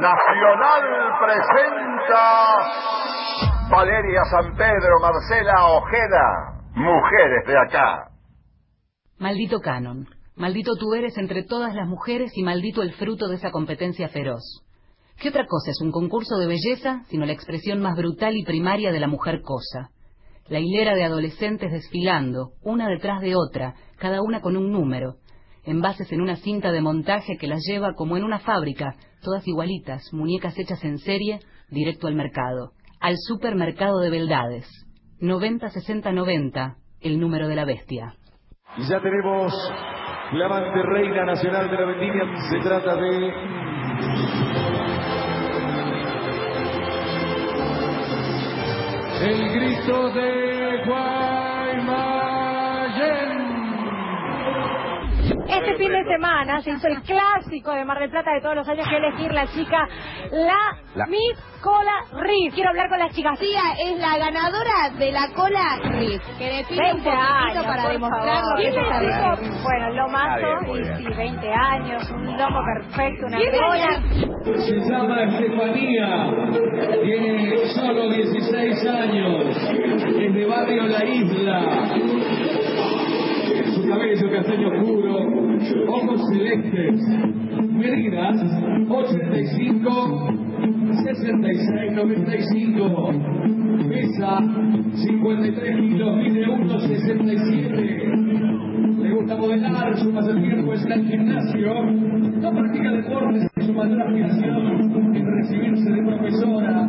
Nacional presenta Valeria San Pedro, Marcela Ojeda, mujeres de acá. Maldito canon, maldito tú eres entre todas las mujeres y maldito el fruto de esa competencia feroz. ¿Qué otra cosa es un concurso de belleza sino la expresión más brutal y primaria de la mujer cosa? La hilera de adolescentes desfilando, una detrás de otra, cada una con un número, envases en una cinta de montaje que las lleva como en una fábrica, todas igualitas, muñecas hechas en serie, directo al mercado, al supermercado de beldades. 90-60-90, el número de la bestia. Y ya tenemos flamante reina nacional de la vendimia. Se trata de el grito de Guaymallén. Este fin de semana se hizo el clásico de Mar del Plata de todos los años que elegir la chica, la, La- Miss Cola Riff. Quiero hablar con las chicas. Tía es la ganadora de la cola Riff, que define un 20 poquitito años, para por demostrar favor. lo que es ¿Quién esta le belleza. dijo? Bueno, lo mazo, y sí, 20 años, un lomo perfecto, una ¿Quién cola. Se llama Estefanía, tiene solo 16 años, es de barrio La Isla. Cabello castaño oscuro, ojos celestes, medidas 85, 66, 95, pesa 53 kilos, mide 1,67. Le gusta modelar, su pasatiempo está en gimnasio. No practica deportes, su mayor aspiración es recibirse de profesora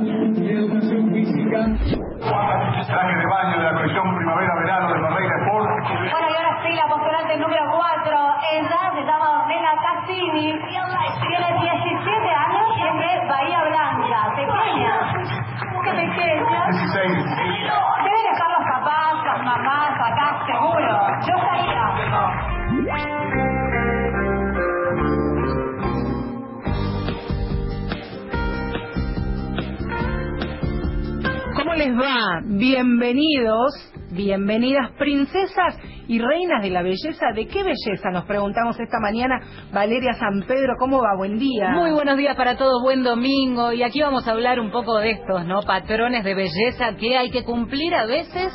va? Bienvenidos, bienvenidas princesas y reinas de la belleza. ¿De qué belleza nos preguntamos esta mañana? Valeria San Pedro, ¿cómo va? Buen día. Muy buenos días para todos, buen domingo. Y aquí vamos a hablar un poco de estos, ¿no? Patrones de belleza que hay que cumplir a veces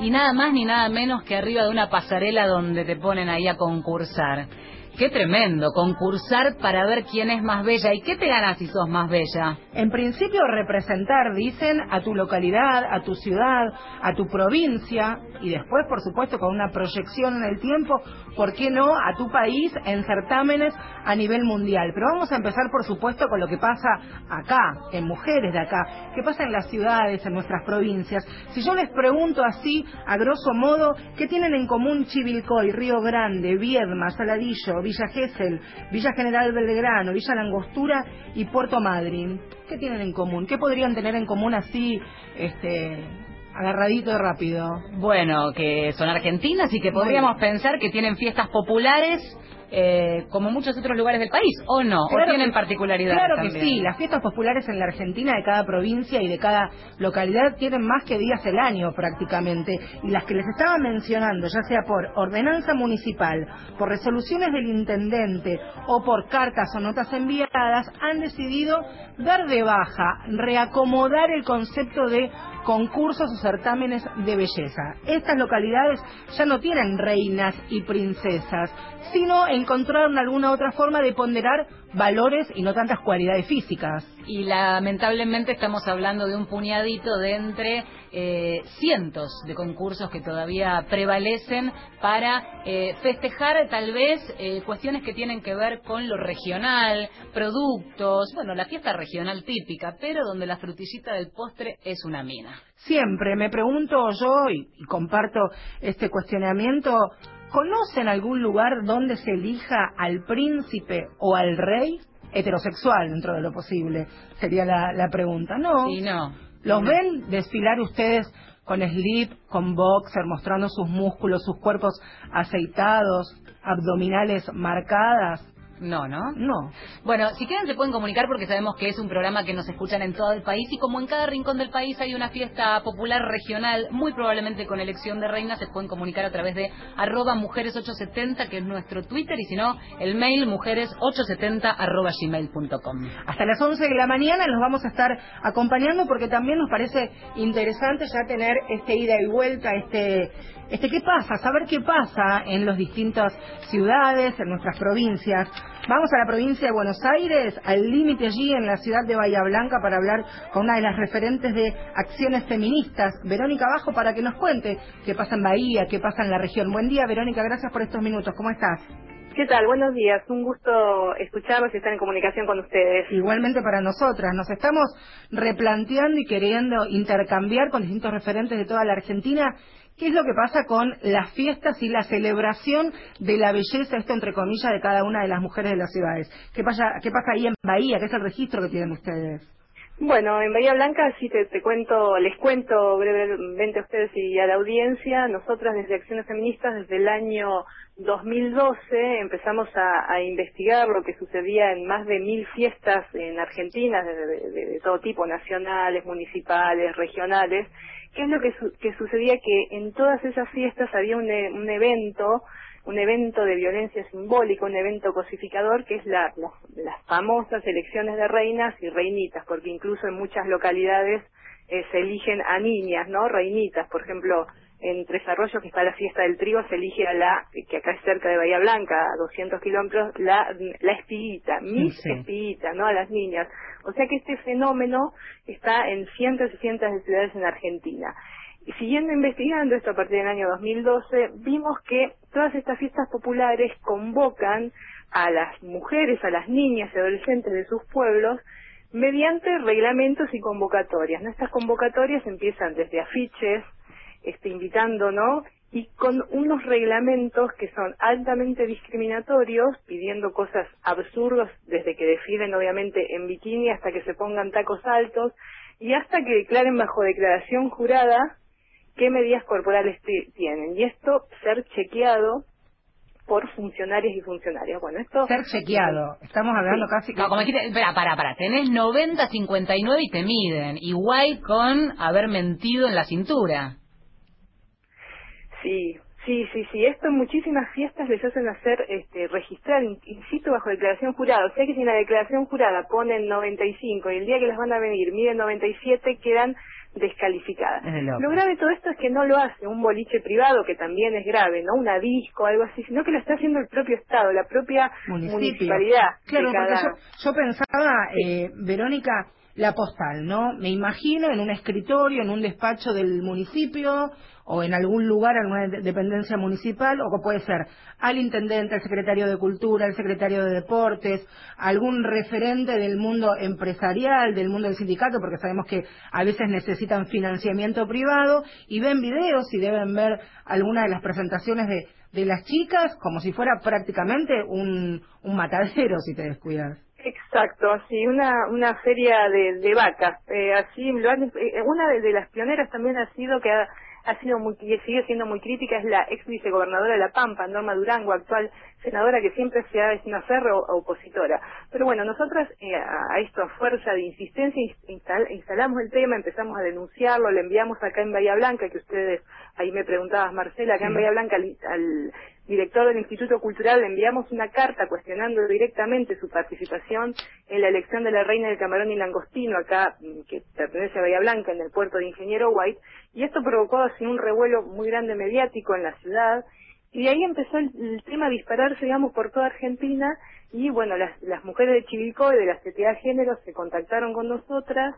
y nada más ni nada menos que arriba de una pasarela donde te ponen ahí a concursar. Qué tremendo, concursar para ver quién es más bella. ¿Y qué te ganas si sos más bella? En principio representar, dicen, a tu localidad, a tu ciudad, a tu provincia y después, por supuesto, con una proyección en el tiempo, ¿por qué no? A tu país en certámenes a nivel mundial. Pero vamos a empezar, por supuesto, con lo que pasa acá, en mujeres de acá, qué pasa en las ciudades, en nuestras provincias. Si yo les pregunto así, a grosso modo, ¿qué tienen en común Chivilcoy, Río Grande, Viedma, Saladillo, Villa Gesell, Villa General Belgrano, Villa Langostura y Puerto Madryn? ¿Qué tienen en común? ¿Qué podrían tener en común así, este, agarradito rápido? Bueno, que son argentinas y que podríamos pensar que tienen fiestas populares eh, como muchos otros lugares del país, ¿o no? ¿O tienen que- particularidades Claro que sí, las fiestas populares en la Argentina de cada provincia y de cada localidad tienen más que días el año prácticamente. Y las que les estaba mencionando, ya sea por ordenanza municipal, por resoluciones del intendente o por cartas o notas enviadas, han decidido dar de baja, reacomodar el concepto de concursos o certámenes de belleza. Estas localidades ya no tienen reinas y princesas, sino encontraron alguna otra forma de ponderar valores y no tantas cualidades físicas. Y lamentablemente estamos hablando de un puñadito de entre eh, cientos de concursos que todavía prevalecen para eh, festejar tal vez eh, cuestiones que tienen que ver con lo regional, productos, bueno, la fiesta regional típica, pero donde la frutillita del postre es una mina. Siempre me pregunto yo, y, y comparto este cuestionamiento, ¿conocen algún lugar donde se elija al príncipe o al rey? Heterosexual, dentro de lo posible, sería la, la pregunta. No. Y no. ¿Los ven desfilar ustedes con slip, con boxer, mostrando sus músculos, sus cuerpos aceitados, abdominales marcadas? No, ¿no? No. Bueno, si quieren se pueden comunicar porque sabemos que es un programa que nos escuchan en todo el país y como en cada rincón del país hay una fiesta popular regional, muy probablemente con elección de reina, se pueden comunicar a través de arroba mujeres870, que es nuestro Twitter, y si no, el mail mujeres870 arroba gmail.com. Hasta las 11 de la mañana los vamos a estar acompañando porque también nos parece interesante ya tener este ida y vuelta, este, este qué pasa, saber qué pasa en las distintas ciudades, en nuestras provincias. Vamos a la provincia de Buenos Aires, al límite allí en la ciudad de Bahía Blanca para hablar con una de las referentes de acciones feministas, Verónica Bajo, para que nos cuente qué pasa en Bahía, qué pasa en la región. Buen día, Verónica, gracias por estos minutos. ¿Cómo estás? ¿Qué tal? Buenos días. Un gusto escucharlos y estar en comunicación con ustedes. Igualmente para nosotras. Nos estamos replanteando y queriendo intercambiar con distintos referentes de toda la Argentina qué es lo que pasa con las fiestas y la celebración de la belleza, esto entre comillas, de cada una de las mujeres de las ciudades. ¿Qué pasa, ahí en Bahía? ¿Qué es el registro que tienen ustedes? Bueno, en Bahía Blanca sí te, cuento, les cuento brevemente a ustedes y a la audiencia. Nosotras desde Acciones Feministas desde el año 2012 empezamos a, investigar lo que sucedía en más de mil fiestas en Argentina de, de todo tipo, nacionales, municipales, regionales. ¿Qué es lo que, su, que sucedía? Que en todas esas fiestas había un, un evento un evento de violencia simbólica, un evento cosificador, que es la, las famosas elecciones de reinas y reinitas, porque incluso en muchas localidades eh, se eligen a niñas, ¿no? Reinitas, por ejemplo, en Tres Arroyos, que está la fiesta del trigo, se elige a la, que acá es cerca de Bahía Blanca, a 200 kilómetros, la, la espiguita, Miss sí. espiguita, ¿no? A las niñas. O sea que este fenómeno está en cientos y cientos de ciudades en Argentina. Y siguiendo investigando esto a partir del año 2012, vimos que todas estas fiestas populares convocan a las mujeres, a las niñas y adolescentes de sus pueblos mediante reglamentos y convocatorias. ¿no? Estas convocatorias empiezan desde afiches, este, invitando, ¿no? Y con unos reglamentos que son altamente discriminatorios, pidiendo cosas absurdas, desde que desfilen obviamente en bikini hasta que se pongan tacos altos, y hasta que declaren bajo declaración jurada qué medidas corporales tienen. Y esto ser chequeado por funcionarios y funcionarias. Bueno, esto... Ser chequeado. Estamos hablando sí. casi... No, como dijiste, espera, para, para. Tenés 90, 59 y te miden. Igual con haber mentido en la cintura. Sí, Sí, sí, sí. Esto en muchísimas fiestas les hacen hacer, este, registrar in, in situ bajo declaración jurada. O sea que si en la declaración jurada ponen 95 y el día que les van a venir miden 97, quedan descalificadas. Lo grave de todo esto es que no lo hace un boliche privado, que también es grave, no una disco, algo así, sino que lo está haciendo el propio Estado, la propia Municipio. municipalidad. Claro, cada... porque yo, yo pensaba, eh, Verónica, la postal, ¿no? Me imagino en un escritorio, en un despacho del municipio o en algún lugar, alguna dependencia municipal, o que puede ser al intendente, al secretario de Cultura, al secretario de Deportes, algún referente del mundo empresarial, del mundo del sindicato, porque sabemos que a veces necesitan financiamiento privado, y ven videos y deben ver alguna de las presentaciones de, de las chicas como si fuera prácticamente un, un matadero, si te descuidas. Exacto, así una una feria de, de vacas. Eh, así lo han, eh, una de, de, las pioneras también ha sido que ha, ha sido muy y sigue siendo muy crítica es la ex vicegobernadora de La Pampa, Norma Durango, actual senadora que siempre se ha es una ferro opositora. Pero bueno, nosotras eh, a, a, esto a fuerza de insistencia instal, instalamos el tema, empezamos a denunciarlo, le enviamos acá en Bahía Blanca, que ustedes ahí me preguntabas Marcela, acá en Bahía Blanca al, al director del Instituto Cultural le enviamos una carta cuestionando directamente su participación en la elección de la reina del camarón y langostino acá, que pertenece a Bahía Blanca, en el puerto de Ingeniero White, y esto provocó así un revuelo muy grande mediático en la ciudad, y de ahí empezó el, tema a dispararse, digamos, por toda Argentina, y bueno, las, las mujeres de Chivilcoy, de la CTA de Género, se contactaron con nosotras,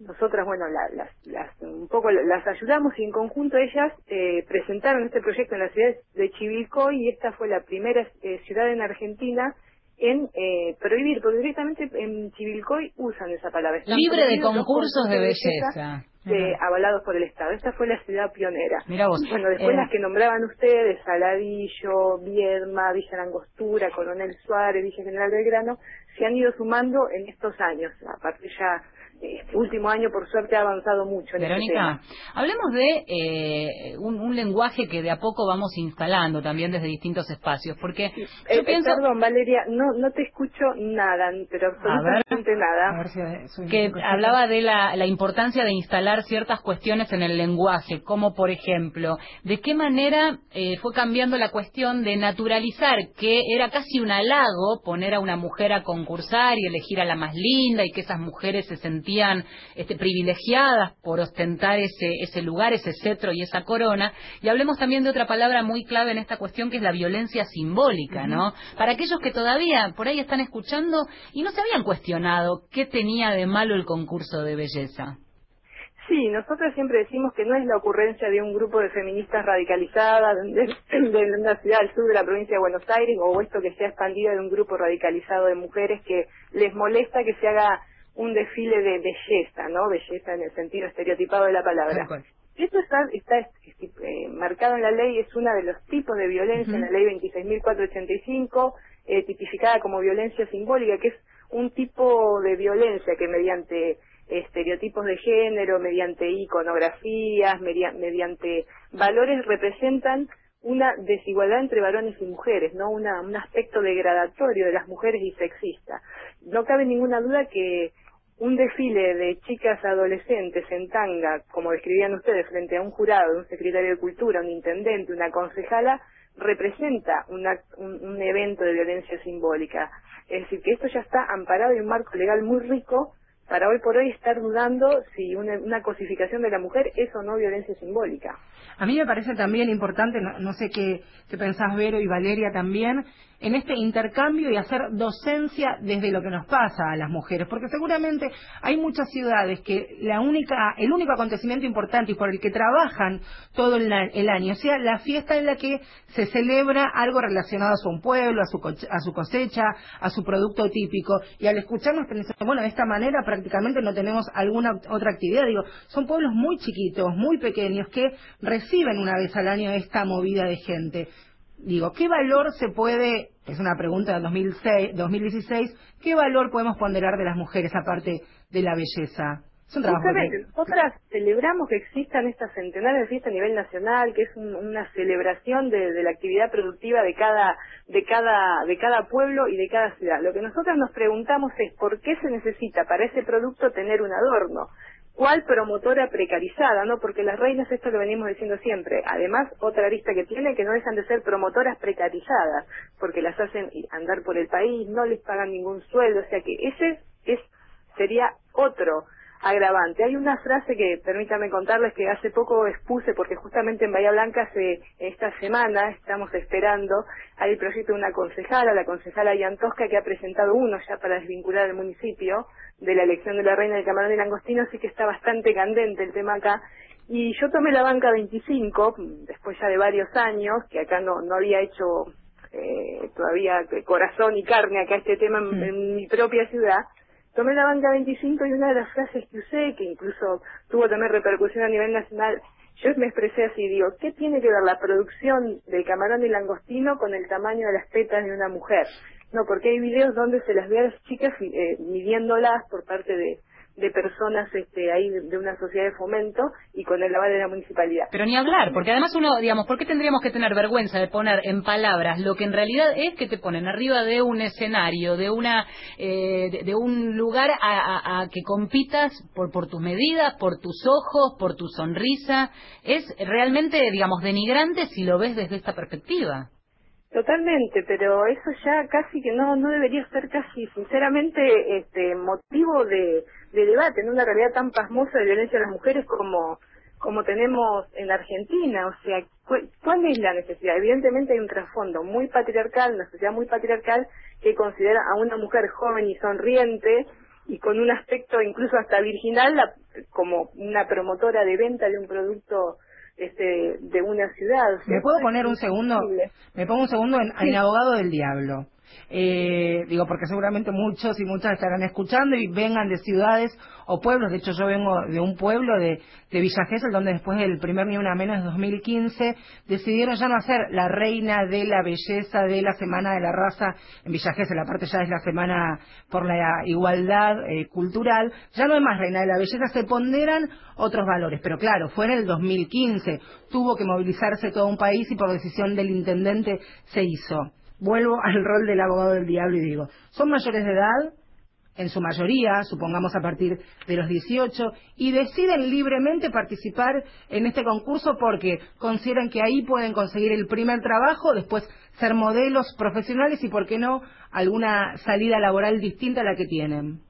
nosotras, bueno, la, las, las, un poco las ayudamos y en conjunto ellas eh, presentaron este proyecto en la ciudad de Chivilcoy y esta fue la primera eh, ciudad en Argentina en eh, prohibir, porque directamente en Chivilcoy usan esa palabra. Están Libre de concursos de belleza. De, avalados por el Estado. Esta fue la ciudad pionera. Mira vos. Bueno, después las que nombraban ustedes, Saladillo, Viedma, Villa Langostura, Coronel Suárez, Villa General Belgrano, se han ido sumando en estos años. Aparte ya este último año, por suerte, ha avanzado mucho en este Verónica, tema. hablemos de eh, un, un lenguaje que de a poco vamos instalando también desde distintos espacios, porque yo Eh, eh, pienso Perdón, Valeria, no, no te escucho nada, pero absolutamente A nada. ver si- si- que hablaba de la, la importancia de instalar ciertas cuestiones en el lenguaje, como por ejemplo, de qué manera eh, fue cambiando la cuestión de naturalizar que era casi un halago poner a una mujer a concursar y elegir a la más linda y que esas mujeres se sentían este, privilegiadas por ostentar ese, ese lugar, ese cetro y esa corona. Y hablemos también de otra palabra muy clave en esta cuestión que es la violencia simbólica, ¿no? Para aquellos que todavía por ahí están escuchando y no se habían cuestionado qué tenía de malo el concurso de belleza. Sí, nosotros siempre decimos que no es la ocurrencia de un grupo de feministas radicalizadas de, de una ciudad del sur de la provincia de Buenos Aires o esto que se ha expandido de un grupo radicalizado de mujeres que les molesta que se haga un desfile de belleza, ¿no? Belleza en el sentido estereotipado de la palabra. Esto está, está eh, marcado en la ley, es uno de los tipos de violencia en la ley 26.485, eh, tipificada como violencia simbólica, que es un tipo de violencia que mediante estereotipos de género, mediante iconografías, media- mediante valores representan una desigualdad entre varones y mujeres, no una, un aspecto degradatorio de las mujeres y sexista. No cabe ninguna duda que un desfile de chicas adolescentes en tanga, como describían ustedes, frente a un jurado, un secretario de cultura, un intendente, una concejala, representa un, un evento de violencia simbólica. Es decir, que esto ya está amparado en un marco legal muy rico para hoy por hoy estar dudando si una, una cosificación de la mujer es o no violencia simbólica. A mí me parece también importante, no, no sé qué, qué pensás Vero y Valeria también, en este intercambio y hacer docencia desde lo que nos pasa a las mujeres, porque seguramente hay muchas ciudades que la única, el único acontecimiento importante y por el que trabajan todo el, el año, sea la fiesta en la que se celebra algo relacionado a su pueblo, a su, a su cosecha, a su producto típico, y al escucharnos pensamos, bueno, de esta manera prácticamente no tenemos alguna otra actividad, digo, son pueblos muy chiquitos, muy pequeños, que reciben una vez al año esta movida de gente. Digo, ¿qué valor se puede, es una pregunta del 2006, 2016, qué valor podemos ponderar de las mujeres aparte de la belleza? Justamente, que- nosotras celebramos que existan estas centenares de fiestas a nivel nacional, que es un- una celebración de, de la actividad productiva de cada, de cada, de cada pueblo y de cada ciudad. Lo que nosotras nos preguntamos es por qué se necesita para ese producto tener un adorno. ¿Cuál promotora precarizada? no Porque las reinas, esto lo venimos diciendo siempre. Además, otra arista que tiene que no dejan de ser promotoras precarizadas, porque las hacen andar por el país, no les pagan ningún sueldo, o sea que ese es sería otro agravante. Hay una frase que, permítame contarles, que hace poco expuse, porque justamente en Bahía Blanca se, esta semana estamos esperando, hay el proyecto de una concejala, la concejala Yantosca, que ha presentado uno ya para desvincular al municipio de la elección de la reina del camarón y langostino, así que está bastante candente el tema acá. Y yo tomé la banca 25, después ya de varios años, que acá no, no había hecho eh, todavía corazón y carne acá este tema en, en mi propia ciudad, tomé la banca 25 y una de las frases que usé, que incluso tuvo también repercusión a nivel nacional, yo me expresé así, digo, ¿qué tiene que ver la producción del camarón y langostino con el tamaño de las tetas de una mujer? No, porque hay videos donde se las ve a las chicas eh, midiéndolas por parte de, de personas este, ahí de, una sociedad de fomento y con el aval de la municipalidad. Pero ni hablar, porque además uno, digamos, ¿por qué tendríamos que tener vergüenza de poner en palabras lo que en realidad es que te ponen arriba de un escenario, de una, eh, de, de un lugar a, a- a que compitas por, por tus medidas, por tus ojos, por tu sonrisa? Es realmente, digamos, denigrante si lo ves desde esta perspectiva. Totalmente, pero eso ya casi que no no debería ser casi sinceramente este motivo de, de debate en una realidad tan pasmosa de violencia a las mujeres como como tenemos en Argentina, o sea, cu- ¿cuál es la necesidad? Evidentemente hay un trasfondo muy patriarcal, una sociedad muy patriarcal que considera a una mujer joven y sonriente y con un aspecto incluso hasta virginal la- como una promotora de venta de un producto este de una ciudad. ¿Me puedo poner un segundo? Me pongo un segundo en, en abogado del diablo. Eh, digo porque seguramente muchos y muchas estarán escuchando y vengan de ciudades o pueblos, de hecho yo vengo de un pueblo de, de Villa Gesell, donde después del primer Ni Una Menos en 2015 decidieron ya no hacer la reina de la belleza de la Semana de la Raza en Villa Gesell, aparte ya es la Semana por la Igualdad eh, Cultural, ya no es más reina de la belleza, se ponderan otros valores, pero claro, fue en el 2015, tuvo que movilizarse todo un país y por decisión del intendente se hizo. Vuelvo al rol del abogado del diablo y digo, son mayores de edad, en su mayoría, supongamos a partir de los 18, y deciden libremente participar en este concurso porque consideran que ahí pueden conseguir el primer trabajo, después ser modelos profesionales y, ¿por qué no?, alguna salida laboral distinta a la que tienen.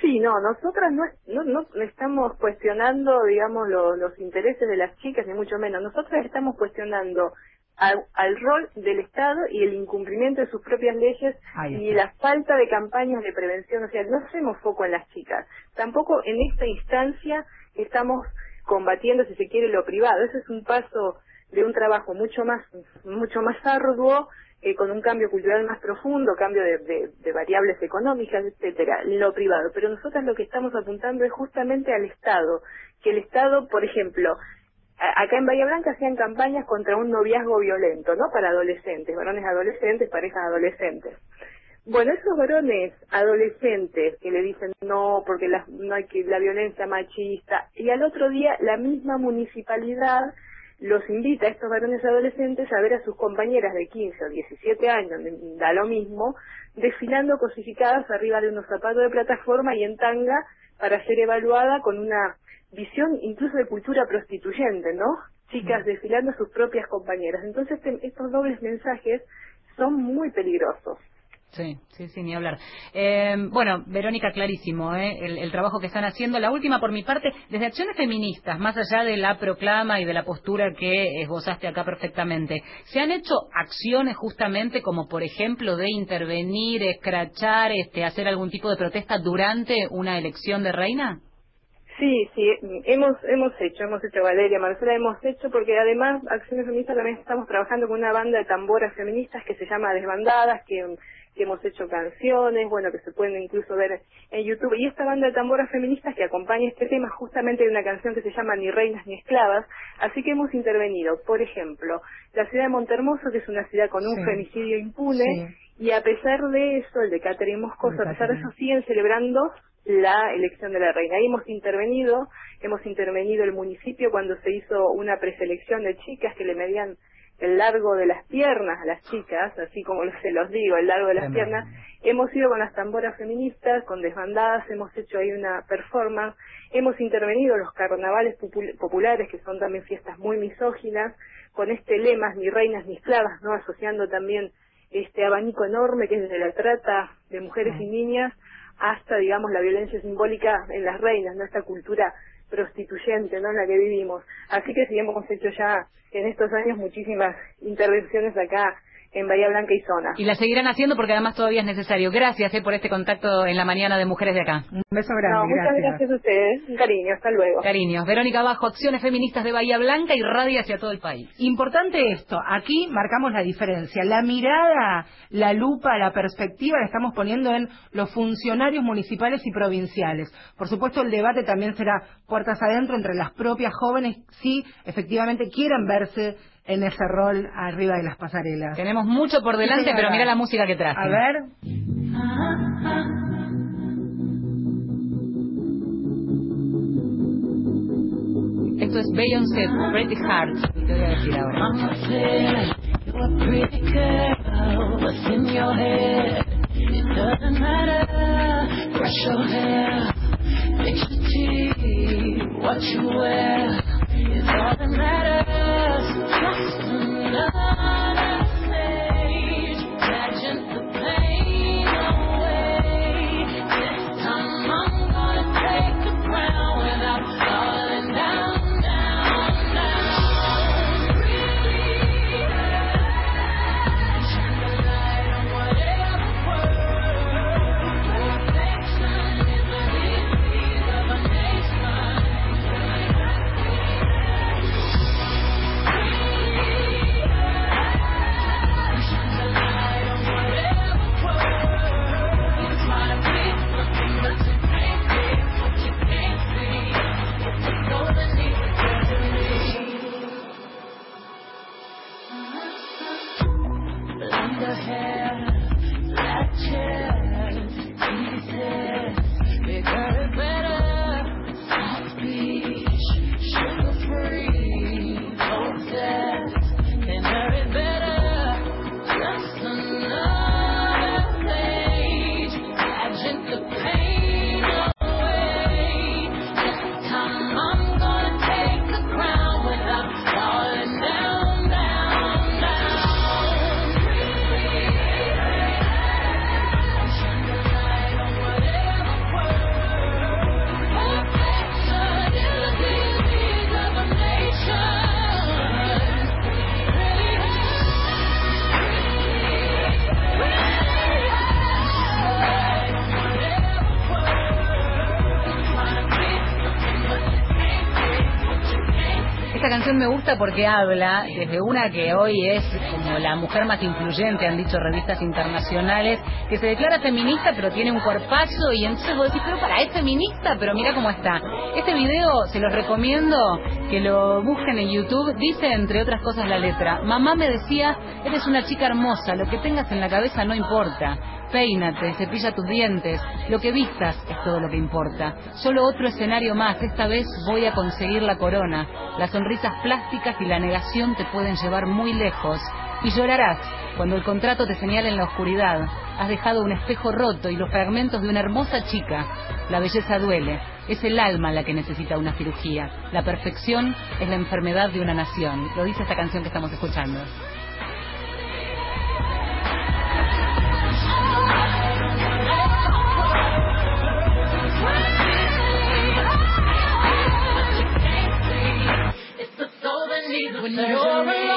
Sí, no, nosotras no, no, no estamos cuestionando, digamos, los intereses de las chicas, ni mucho menos. Nosotras estamos cuestionando al, rol del Estado y el incumplimiento de sus propias leyes y la falta de campañas de prevención. O sea, no hacemos foco en las chicas. Tampoco en esta instancia estamos combatiendo, si se quiere, lo privado. Ese es un paso de un trabajo mucho más, mucho más arduo, eh, con un cambio cultural más profundo, cambio de, de variables económicas, etcétera, lo privado. Pero nosotros lo que estamos apuntando es justamente al Estado, que el Estado, por ejemplo, acá en Bahía Blanca hacían campañas contra un noviazgo violento, ¿no? Para adolescentes, varones adolescentes, parejas adolescentes. Bueno, esos varones adolescentes que le dicen no porque la, no hay que la violencia machista y al otro día la misma municipalidad los invita a estos varones adolescentes a ver a sus compañeras de 15 o 17 años, da lo mismo, desfilando cosificadas arriba de unos zapatos de plataforma y en tanga para ser evaluada con una visión incluso de cultura prostituyente, ¿no? Chicas mm. desfilando a sus propias compañeras. Entonces estos dobles mensajes son muy peligrosos. Sí, sí, sí, ni hablar. Eh, bueno, Verónica, clarísimo, ¿eh? el, trabajo que están haciendo. La última, por mi parte, desde acciones feministas, más allá de la proclama y de la postura que esbozaste acá perfectamente, ¿se han hecho acciones justamente como, por ejemplo, de intervenir, escrachar, este, hacer algún tipo de protesta durante una elección de reina? Sí, sí, hemos hemos hecho, hemos hecho Valeria, Marcela, hemos hecho porque además Acciones Feministas también estamos trabajando con una banda de tamboras feministas que se llama Desbandadas, que, que hemos hecho canciones, bueno, que se pueden incluso ver en YouTube. Y esta banda de tamboras feministas que acompaña este tema justamente de una canción que se llama Ni reinas ni esclavas, así que hemos intervenido, por ejemplo, la ciudad de Montermoso, que es una ciudad con un femicidio impune, y a pesar de eso, el de Catherine Moscoso, a pesar de eso siguen celebrando la elección de la reina. Ahí hemos intervenido, hemos intervenido el municipio cuando se hizo una preselección de chicas que le medían el largo de las piernas a las chicas, así como se los digo, el largo de las piernas. Hemos ido con las tamboras feministas, con desbandadas, hemos hecho ahí una performance, hemos intervenido los carnavales populares, que son también fiestas muy misóginas, con este lema, ni reinas ni esclavas, ¿no? Asociando también este abanico enorme que es de la trata de mujeres y niñas hasta, digamos, la violencia simbólica en las reinas, ¿no? Esta cultura prostituyente, ¿no? En la que vivimos. Así que sí, hemos hecho ya en estos años muchísimas intervenciones acá en Bahía Blanca y zona. Y la seguirán haciendo porque además todavía es necesario. Gracias eh, por este contacto en la mañana de Mujeres de Acá. Un beso grande. muchas gracias. a ustedes. Un cariño, hasta luego. Cariños. Verónica Bajo, Acciones Feministas de Bahía Blanca y radio hacia todo el país. Importante esto, aquí marcamos la diferencia. La mirada, la lupa, la perspectiva la estamos poniendo en los funcionarios municipales y provinciales. Por supuesto, el debate también será puertas adentro entre las propias jóvenes si efectivamente quieren verse en ese rol arriba de las pasarelas. Tenemos mucho por delante, pero mira la música que traje. A ver. Esto es Beyoncé, Pretty Heart. Y te voy a decir ahora. Doesn't matter, brush your hair, fix your teeth, what you wear. It's all that matters. Just another me gusta porque habla desde una que hoy es como la mujer más influyente, han dicho revistas internacionales, que se declara feminista pero tiene un cuerpazo y entonces vos decís, pero para, es feminista, pero mira cómo está. Este video se los recomiendo que lo busquen en YouTube. Dice, entre otras cosas, la letra, mamá me decía, eres una chica hermosa, lo que tengas en la cabeza no importa peínate, cepilla tus dientes, lo que vistas es todo lo que importa. Solo otro escenario más, esta vez voy a conseguir la corona. Las sonrisas plásticas y la negación te pueden llevar muy lejos. Y llorarás cuando el contrato te señale en la oscuridad. Has dejado un espejo roto y los fragmentos de una hermosa chica. La belleza duele. Es el alma la que necesita una cirugía. La perfección es la enfermedad de una nación. Lo dice esta canción que estamos escuchando. you're alive.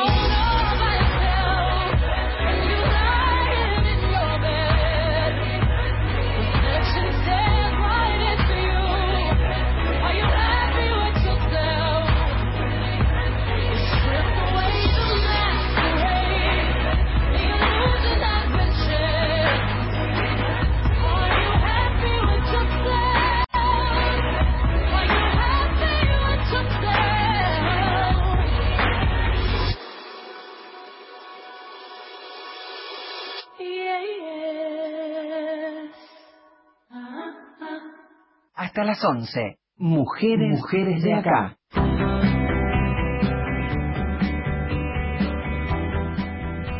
Hasta las 11. Mujeres, Mujeres de acá.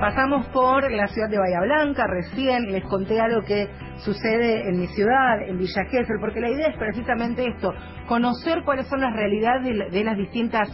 Pasamos por la ciudad de Bahía Blanca, recién les conté algo que sucede en mi ciudad, en Villa Gesell, porque la idea es precisamente esto, conocer cuáles son las realidades de, las distintas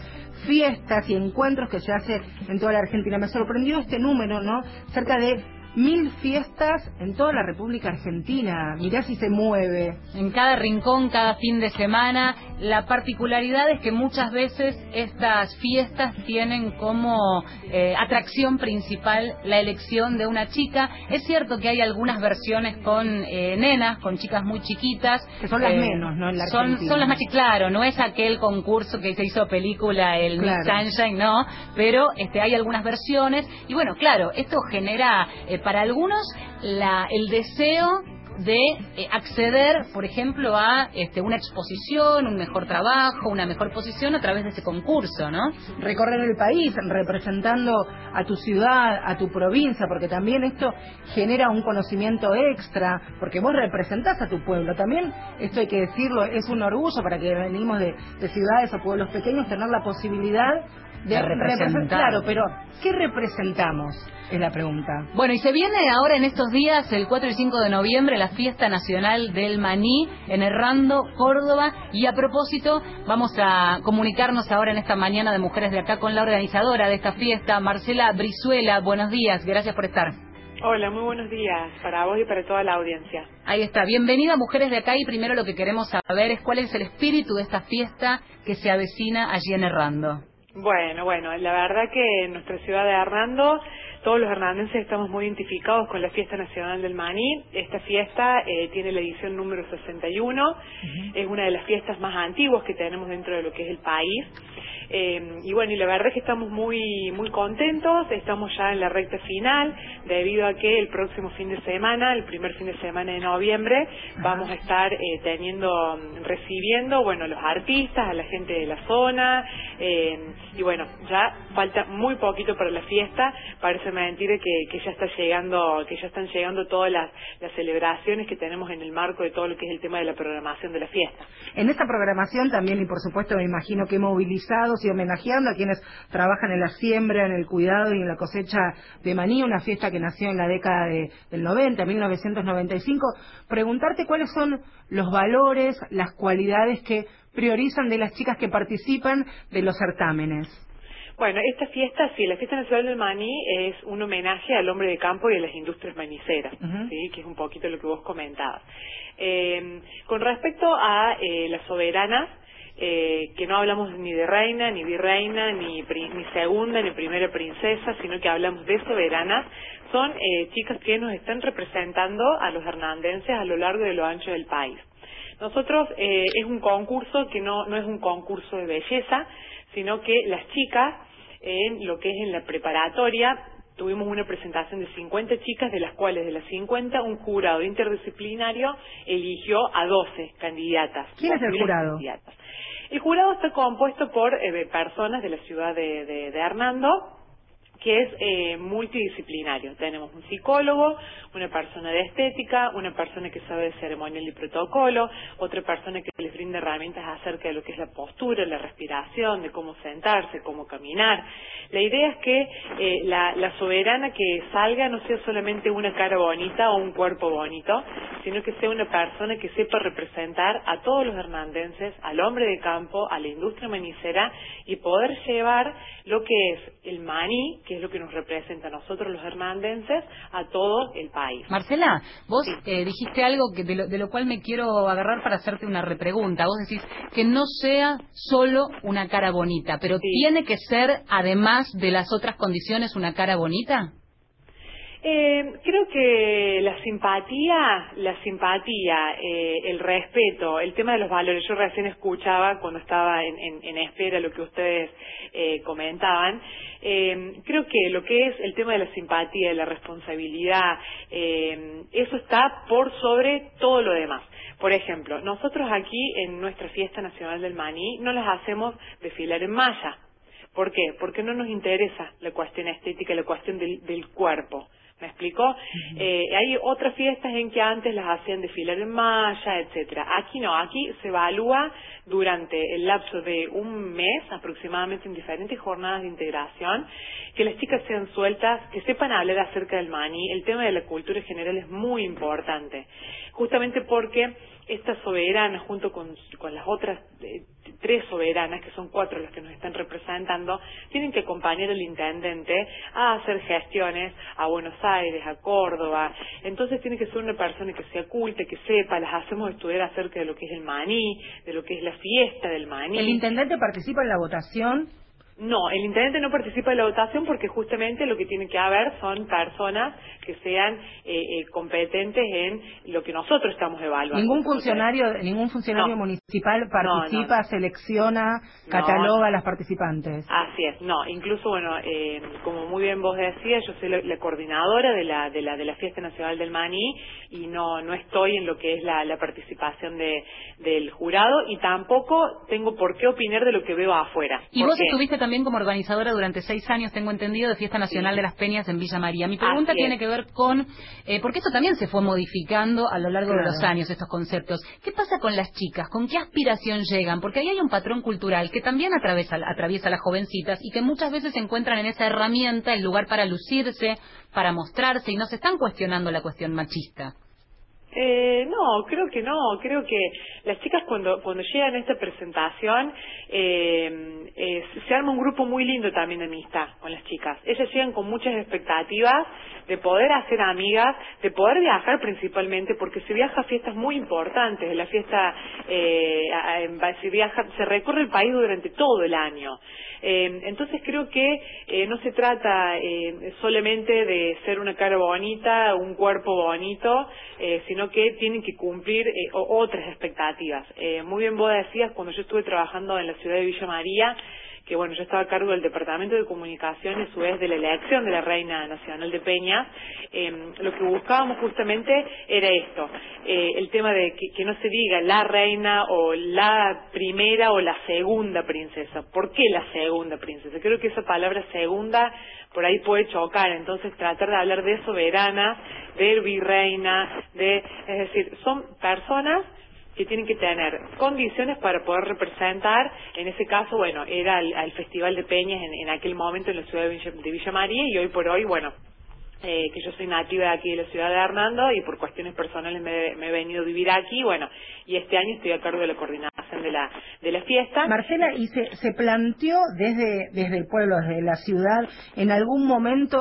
fiestas y encuentros que se hace en toda la Argentina. Me sorprendió este número, ¿no? Cerca de mil fiestas en toda la República Argentina. Mirá si se mueve. En cada rincón, cada fin de semana. La particularidad es que muchas veces estas fiestas tienen como eh, atracción principal la elección de una chica. Es cierto que hay algunas versiones con eh, nenas, con chicas muy chiquitas. Que son las eh, menos, ¿no? En la son, son las más claro, no es aquel concurso que se hizo película, el Sunshine, no. Pero este, hay algunas versiones. Y bueno, claro, esto genera para algunos la, el deseo de eh, acceder, por ejemplo, a este, una exposición, un mejor trabajo, una mejor posición a través de ese concurso, ¿no? Recorrer el país representando a tu ciudad, a tu provincia, porque también esto genera un conocimiento extra, porque vos representás a tu pueblo. También, esto hay que decirlo, es un orgullo para que venimos de, de ciudades o pueblos pequeños tener la posibilidad de, representar. Claro, pero ¿qué representamos? Es la pregunta. Bueno, y se viene ahora en estos días, el 4 y 5 de noviembre, la fiesta nacional del maní en Errando, Córdoba. Y a propósito, vamos a comunicarnos ahora en esta mañana de Mujeres de Acá con la organizadora de esta fiesta, Marcela Brizuela. Buenos días, gracias por estar. Hola, muy buenos días para vos y para toda la audiencia. Ahí está, bienvenida Mujeres de Acá y primero lo que queremos saber es cuál es el espíritu de esta fiesta que se avecina allí en Errando. Bueno, bueno, la verdad que en nuestra ciudad de Hernando, todos los hernandenses estamos muy identificados con la Fiesta Nacional del Maní. Esta fiesta eh, tiene la edición número 61, es una de las fiestas más antiguas que tenemos dentro de lo que es el país. Eh, y bueno, y la verdad es que estamos muy, muy contentos, estamos ya en la recta final, debido a que el próximo fin de semana, el primer fin de semana de noviembre, vamos a estar eh, teniendo, recibiendo, bueno, los artistas, a la gente de la zona, eh, y bueno, ya falta muy poquito para la fiesta, parece mentira que, que ya está llegando, que ya están llegando todas las, las celebraciones que tenemos en el marco de todo lo que es el tema de la programación de la fiesta. En esta programación también, y por supuesto me imagino que movilizados y homenajeando a quienes trabajan en la siembra, en el cuidado y en la cosecha de maní, una fiesta que nació en la década del 90, 1995. Preguntarte cuáles son los valores, las cualidades que priorizan de las chicas que participan de los certámenes. Bueno, esta fiesta, sí, la fiesta nacional del maní es un homenaje al hombre de campo y a las industrias maniceras, ¿sí? que es un poquito lo que vos comentabas. Eh, con respecto a eh, las soberanas, eh, que no hablamos ni de reina, ni virreina, ni, ni segunda, ni primera princesa, sino que hablamos de soberanas, son eh, chicas que nos están representando a los hernandenses a lo largo y lo ancho del país. Nosotros eh, es un concurso que no, no es un concurso de belleza, sino que las chicas, en lo que es en la preparatoria, tuvimos una presentación de 50 chicas, de las cuales de las 50 un jurado interdisciplinario eligió a 12 candidatas. ¿Quién es el jurado? Candidatas. El jurado está compuesto por eh, personas de la ciudad de, de, de Hernando, que es eh, multidisciplinario. Tenemos un psicólogo, una persona de estética, una persona que sabe de ceremonial y protocolo, otra persona que les brinda herramientas acerca de lo que es la postura, la respiración, de cómo sentarse, cómo caminar. La idea es que eh, la, soberana que salga no sea solamente una cara bonita o un cuerpo bonito, sino que sea una persona que sepa representar a todos los hernandenses, al hombre de campo, a la industria manicera y poder llevar lo que es el maní, que es lo que nos representa a nosotros los hernandenses, a todo el país. Marcela, vos eh, dijiste algo que de, lo, de lo cual me quiero agarrar para hacerte una repregunta. Vos decís que no sea solo una cara bonita, pero tiene que ser, además de las otras condiciones, una cara bonita. Eh, creo que la simpatía, la simpatía, eh, el respeto, el tema de los valores. Yo recién escuchaba cuando estaba en, espera lo que ustedes eh, comentaban. Eh, creo que lo que es el tema de la simpatía, de la responsabilidad, eh, eso está por sobre todo lo demás. Por ejemplo, nosotros aquí en nuestra fiesta nacional del maní no las hacemos desfilar en malla. ¿Por qué? Porque no nos interesa la cuestión estética, la cuestión del, del cuerpo. ¿Me explicó? eh, hay otras fiestas en que antes las hacían desfilar en malla, etcétera. Aquí no, aquí se evalúa durante el lapso de un mes aproximadamente en diferentes jornadas de integración, que las chicas sean sueltas, que sepan hablar acerca del maní. El tema de la cultura en general es muy importante, justamente porque esta soberana, junto con, con las otras eh, tres soberanas, que son cuatro las que nos están representando, tienen que acompañar al intendente a hacer gestiones a Buenos Aires, a Córdoba. Entonces tiene que ser una persona que sea culta, que sepa, las hacemos estudiar acerca de lo que es el maní, de lo que es la fiesta del maní. ¿El intendente participa en la votación? No, el intendente no participa en la votación porque justamente lo que tiene que haber son personas que sean eh, eh, competentes en lo que nosotros estamos evaluando. Ningún funcionario, ningún funcionario No. municipal participa, No, no. selecciona, cataloga a las participantes. Así es, no, incluso bueno, eh, como muy bien vos decías, yo soy la, la coordinadora de la, de la de la fiesta nacional del maní y no no estoy en lo que es la, la participación de del jurado y tampoco tengo por qué opinar de lo que veo afuera. Y vos estuviste también como organizadora durante seis años, tengo entendido, de Fiesta Nacional de las Peñas en Villa María. Mi pregunta tiene que ver con, eh, porque esto también se fue modificando a lo largo de los años, estos conceptos. ¿Qué pasa con las chicas? ¿Con qué aspiración llegan? Porque ahí hay un patrón cultural que también atraviesa, atraviesa a las jovencitas y que muchas veces encuentran en esa herramienta el lugar para lucirse, para mostrarse y no se están cuestionando la cuestión machista. Eh, no, creo que no. Creo que las chicas cuando cuando llegan a esta presentación eh, se arma un grupo muy lindo también de amistad con las chicas. Ellas llegan con muchas expectativas de poder hacer amigas, de poder viajar principalmente, porque se viaja a fiestas muy importantes. La fiesta eh, se viaja, se recorre el país durante todo el año. Eh, entonces creo que eh, no se trata eh, solamente de ser una cara bonita, un cuerpo bonito, eh, sino que tienen que cumplir eh, otras expectativas. Eh, muy bien vos decías, cuando yo estuve trabajando en la ciudad de Villa María, que bueno, yo estaba a cargo del Departamento de Comunicación a su vez de la elección de la Reina Nacional de Peñas, eh, lo que buscábamos justamente era esto, eh, el tema de que, que no se diga la reina o la primera o la segunda princesa. ¿Por qué la segunda princesa? Creo que esa palabra segunda por ahí puede chocar, entonces tratar de hablar de soberana, de virreina, de, es decir, son personas que tienen que tener condiciones para poder representar, en ese caso, bueno, era al, al Festival de Peñas en, en aquel momento en la ciudad de Villa, de Villa María y hoy por hoy, bueno, eh, que yo soy nativa de aquí de la ciudad de Hernando y por cuestiones personales me, he venido a vivir aquí, bueno, y este año estoy a cargo de la coordinación de la, de la fiesta. Marcela, ¿y se, se planteó desde, desde el pueblo, desde la ciudad, en algún momento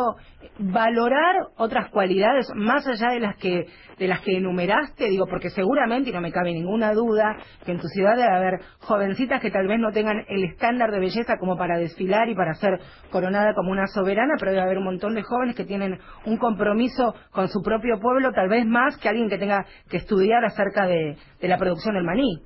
valorar otras cualidades más allá de las que de las que enumeraste? Digo, porque seguramente, y no me cabe ninguna duda, que en tu ciudad debe haber jovencitas que tal vez no tengan el estándar de belleza como para desfilar y para ser coronada como una soberana, pero debe haber un montón de jóvenes que tienen un compromiso con su propio pueblo, tal vez más que alguien que tenga que estudiar acerca de, la producción del maní.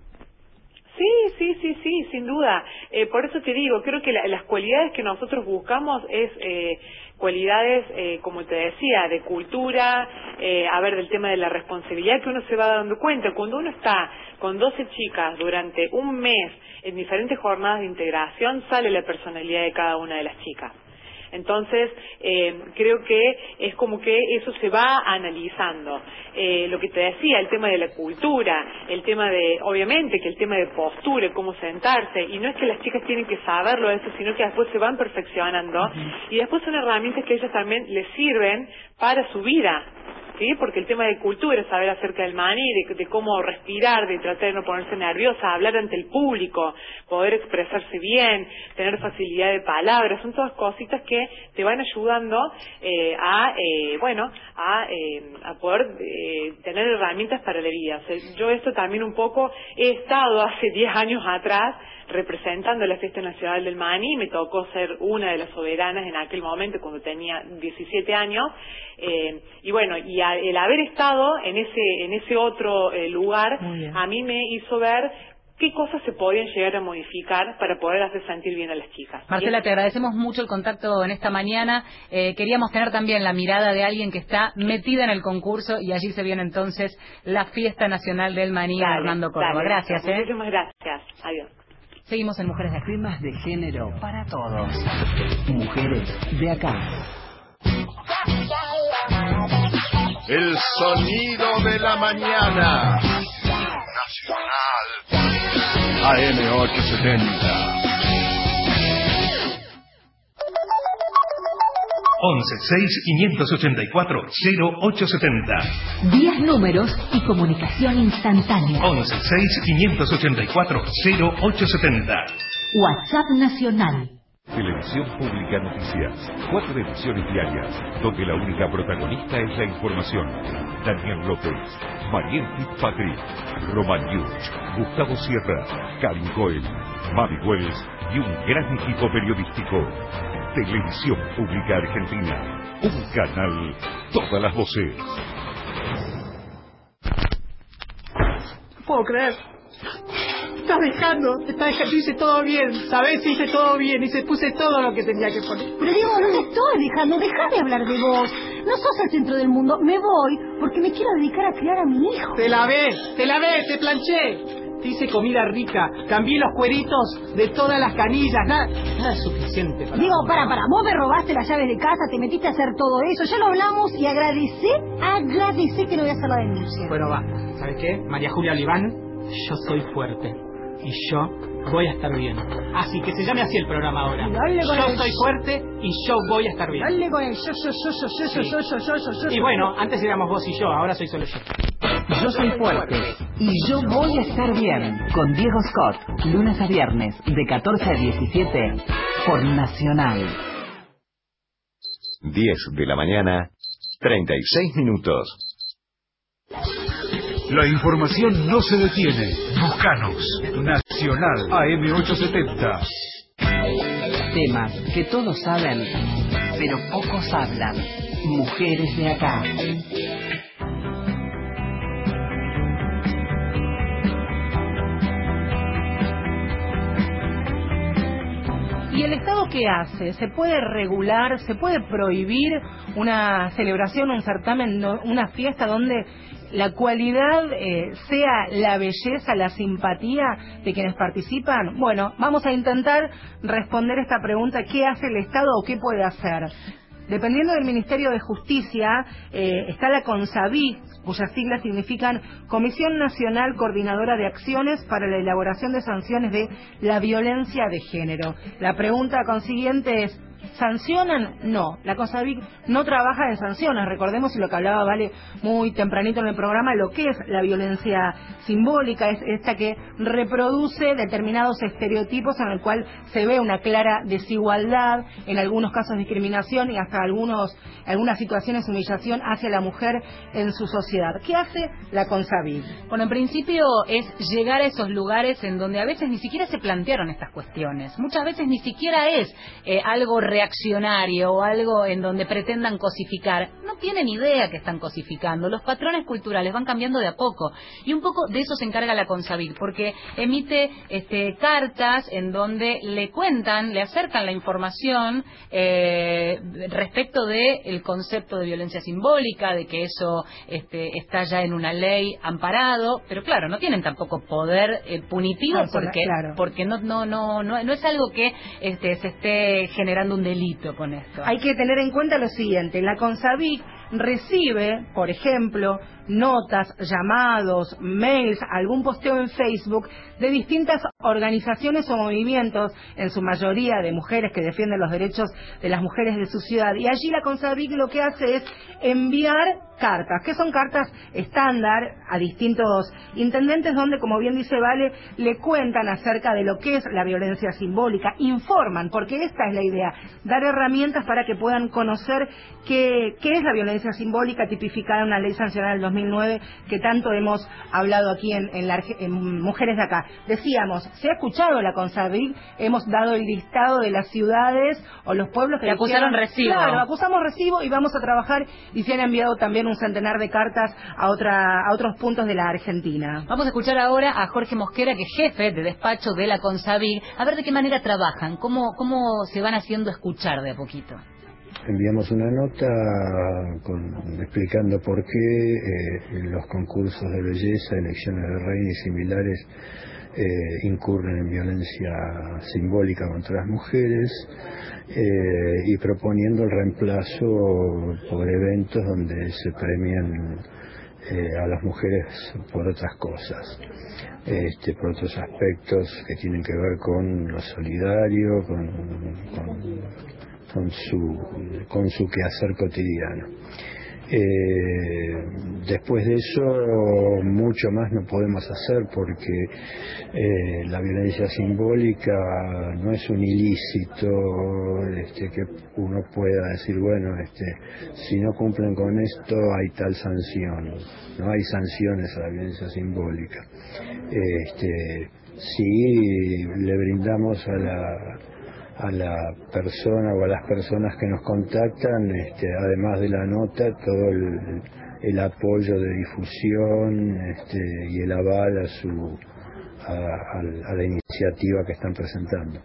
Sí, sí, sí, sí, sin duda. Eh, por eso te digo, creo que la- las cualidades que nosotros buscamos es eh, cualidades, eh, como te decía, de cultura, eh, a ver, del tema de la responsabilidad que uno se va dando cuenta. Cuando uno está con 12 chicas durante un mes en diferentes jornadas de integración, sale la personalidad de cada una de las chicas. Entonces, eh, creo que es como que eso se va analizando. Eh, lo que te decía, el tema de la cultura, el tema de, obviamente, que el tema de postura, cómo sentarse, y no es que las chicas tienen que saberlo eso, sino que después se van perfeccionando, y después son herramientas que ellas también les sirven para su vida. ¿Sí? Porque el tema de cultura, saber acerca del maní, de, de cómo respirar, de tratar de no ponerse nerviosa, hablar ante el público, poder expresarse bien, tener facilidad de palabras, son todas cositas que te van ayudando eh, a, eh, bueno, a, eh, a poder eh, tener herramientas para la vida. Yo esto también un poco he estado hace 10 años atrás representando la Fiesta Nacional del Maní, me tocó ser una de las soberanas en aquel momento cuando tenía 17 años, eh, y bueno, y a- el haber estado en ese, en ese otro eh, lugar, a mí me hizo ver qué cosas se podían llegar a modificar para poder hacer sentir bien a las chicas. Marcela, te agradecemos mucho el contacto en esta mañana. Eh, queríamos tener también la mirada de alguien que está metida en el concurso y allí se viene entonces la Fiesta Nacional del Maní Dale, Hernando Córdoba. dale. Gracias, ¿eh? Muchísimas gracias. Adiós. Seguimos en Mujeres de Acá. Temas de género para todos. Mujeres de acá. El sonido de la mañana. Nacional. AM870. 11 6 584 0870. 10 números y comunicación instantánea. 11 6 584 0870. WhatsApp Nacional. Televisión Pública Noticias. Cuatro ediciones diarias, donde la única protagonista es la información. Daniel López, Mariel Fitzpatrick, Roman Yuch, Gustavo Sierra, Karin Coel, Mavi Wells y un gran equipo periodístico. Televisión Pública Argentina. Un canal, todas las voces. Puedo creer. Estás dejando, te estás dejando, hice todo bien, ¿sabes? Hice todo bien, hice, puse todo lo que tenía que poner. Pero Diego, no te estoy dejando, deja de hablar de vos. No sos el centro del mundo, me voy porque me quiero dedicar a criar a mi hijo. Te lavé, te lavé, te planché. Te hice comida rica, cambié los cueritos de todas las canillas, nada, nada es suficiente para... Diego, para, para, vos me robaste las llaves de casa, te metiste a hacer todo eso, ya lo hablamos y agradecé, agradecé que no voy a hacer la denuncia. Bueno, basta. ¿Sabes qué? María Julia Oliván, yo soy fuerte. Y yo voy a estar bien. Así que se llame así el programa ahora. Dale con Yo el- soy fuerte y yo voy a estar bien. Dale con el yo, yo, yo, yo, yo, yo, Sí. yo, yo, yo, yo, yo. Y bueno, antes éramos vos y yo, ahora soy solo yo. Yo soy fuerte y yo voy a estar bien. Con Diego Scott, lunes a viernes, de 14 a 17, por Nacional. 10 de la mañana, 36 minutos. La información no se detiene. Buscanos. Nacional AM870. Temas que todos saben, pero pocos hablan. Mujeres de acá. ¿Y el Estado qué hace? ¿Se puede regular, se puede prohibir una celebración, un certamen, no- una fiesta donde la cualidad eh, sea la belleza, la simpatía de quienes participan? Bueno, vamos a intentar responder esta pregunta, ¿qué hace el Estado o qué puede hacer? Dependiendo del Ministerio de Justicia, eh, está la CONSAVI, cuyas siglas significan Comisión Nacional Coordinadora de Acciones para la Elaboración de Sanciones de la Violencia de Género. La pregunta consiguiente es, ¿sancionan? No, la CONSAVI no trabaja en sanciones. Recordemos, y lo que hablaba Vale muy tempranito en el programa, lo que es la violencia simbólica, es esta que reproduce determinados estereotipos en el cual se ve una clara desigualdad, en algunos casos discriminación y hasta algunos, algunas situaciones humillación hacia la mujer en su sociedad. ¿Qué hace la CONSAVI? Bueno, en principio es llegar a esos lugares en donde a veces ni siquiera se plantearon estas cuestiones. Muchas veces ni siquiera es eh, algo reaccionario o algo en donde pretendan cosificar, no tienen idea que están cosificando. Los patrones culturales van cambiando de a poco. Y un poco de eso se encarga la Consavic, porque emite este, cartas en donde le cuentan, le acercan la información eh, respecto del concepto de violencia simbólica, de que eso este, está ya en una ley amparado, pero claro, no tienen tampoco poder eh, punitivo porque, porque no, no, no, no, no es algo que este, se esté generando un delito con esto. Hay que tener en cuenta lo siguiente, la CONSAVIC recibe, por ejemplo, notas, llamados, mails, algún posteo en Facebook de distintas organizaciones o movimientos, en su mayoría de mujeres que defienden los derechos de las mujeres de su ciudad. Y allí la CONSAVIC lo que hace es enviar cartas, que son cartas estándar a distintos intendentes donde, como bien dice Vale, le cuentan acerca de lo que es la violencia simbólica, informan, porque esta es la idea, dar herramientas para que puedan conocer qué, qué es la violencia simbólica tipificada en una ley sancionada del 2009 que tanto hemos hablado aquí en, Mujeres de Acá. Decíamos, se ha escuchado la CONSAVIC, hemos dado el listado de las ciudades o los pueblos que... Le acusaron recibo. Claro, acusamos recibo y vamos a trabajar y se han enviado también un centenar de cartas a, otra, a otros puntos de la Argentina. Vamos a escuchar ahora a Jorge Mosquera, que es jefe de despacho de la CONSAVIC, a ver de qué manera trabajan, cómo, cómo se van haciendo escuchar de a poquito enviamos una nota explicando por qué eh, los concursos de belleza, elecciones de reina y similares eh, incurren en violencia simbólica contra las mujeres eh, y proponiendo el reemplazo por eventos donde se premian a las mujeres por otras cosas, este, por otros aspectos que tienen que ver con lo solidario, con su, con su quehacer cotidiano. Eh, después de eso mucho más no podemos hacer porque eh, la violencia simbólica no es un ilícito este, que uno pueda decir bueno este si no cumplen con esto hay tal sanción no hay sanciones a la violencia simbólica. Este si le brindamos a la a la persona o a las personas que nos contactan, este, además de la nota, todo el, apoyo de difusión este, y el aval a, su, a la iniciativa que están presentando.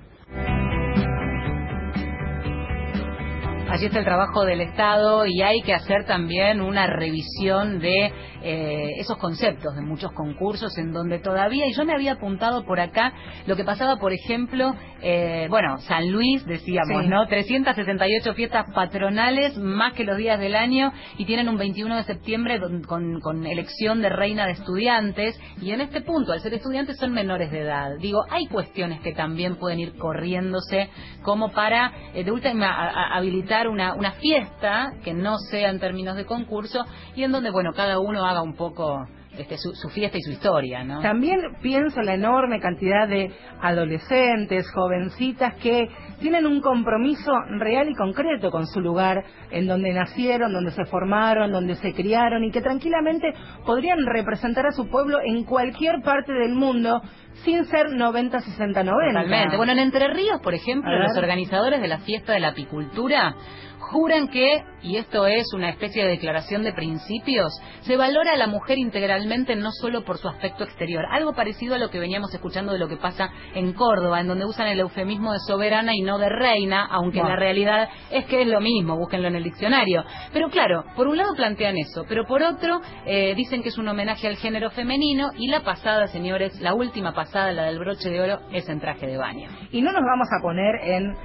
Allí está el trabajo del Estado y hay que hacer también una revisión de eh, esos conceptos de muchos concursos en donde todavía, y yo me había apuntado por acá, lo que pasaba, por ejemplo, eh, bueno, San Luis, decíamos, ¿no? 368 fiestas patronales, más que los días del año, y tienen un 21 de septiembre con, con elección de reina de estudiantes, y en este punto, al ser estudiantes, son menores de edad. Digo, hay cuestiones que también pueden ir corriéndose como para, eh, de última, habilitar una, una fiesta que no sea en términos de concurso y en donde, bueno, cada uno haga un poco este, su, fiesta y su historia, ¿no? También pienso en la enorme cantidad de adolescentes, jovencitas que tienen un compromiso real y concreto con su lugar, en donde nacieron, donde se formaron, donde se criaron y que tranquilamente podrían representar a su pueblo en cualquier parte del mundo sin ser 90, 60, 90. Totalmente. Bueno, en Entre Ríos, por ejemplo, los organizadores de la fiesta de la apicultura juran que, y esto es una especie de declaración de principios, se valora a la mujer integralmente no solo por su aspecto exterior, algo parecido a lo que veníamos escuchando de lo que pasa en Córdoba, en donde usan el eufemismo de soberana y no de reina, aunque en la realidad es que es lo mismo, búsquenlo en el diccionario. Pero claro, por un lado plantean eso, pero por otro eh, dicen que es un homenaje al género femenino y la pasada, señores, la última pasada, la del broche de oro, es en traje de baño. Y no nos vamos a poner en,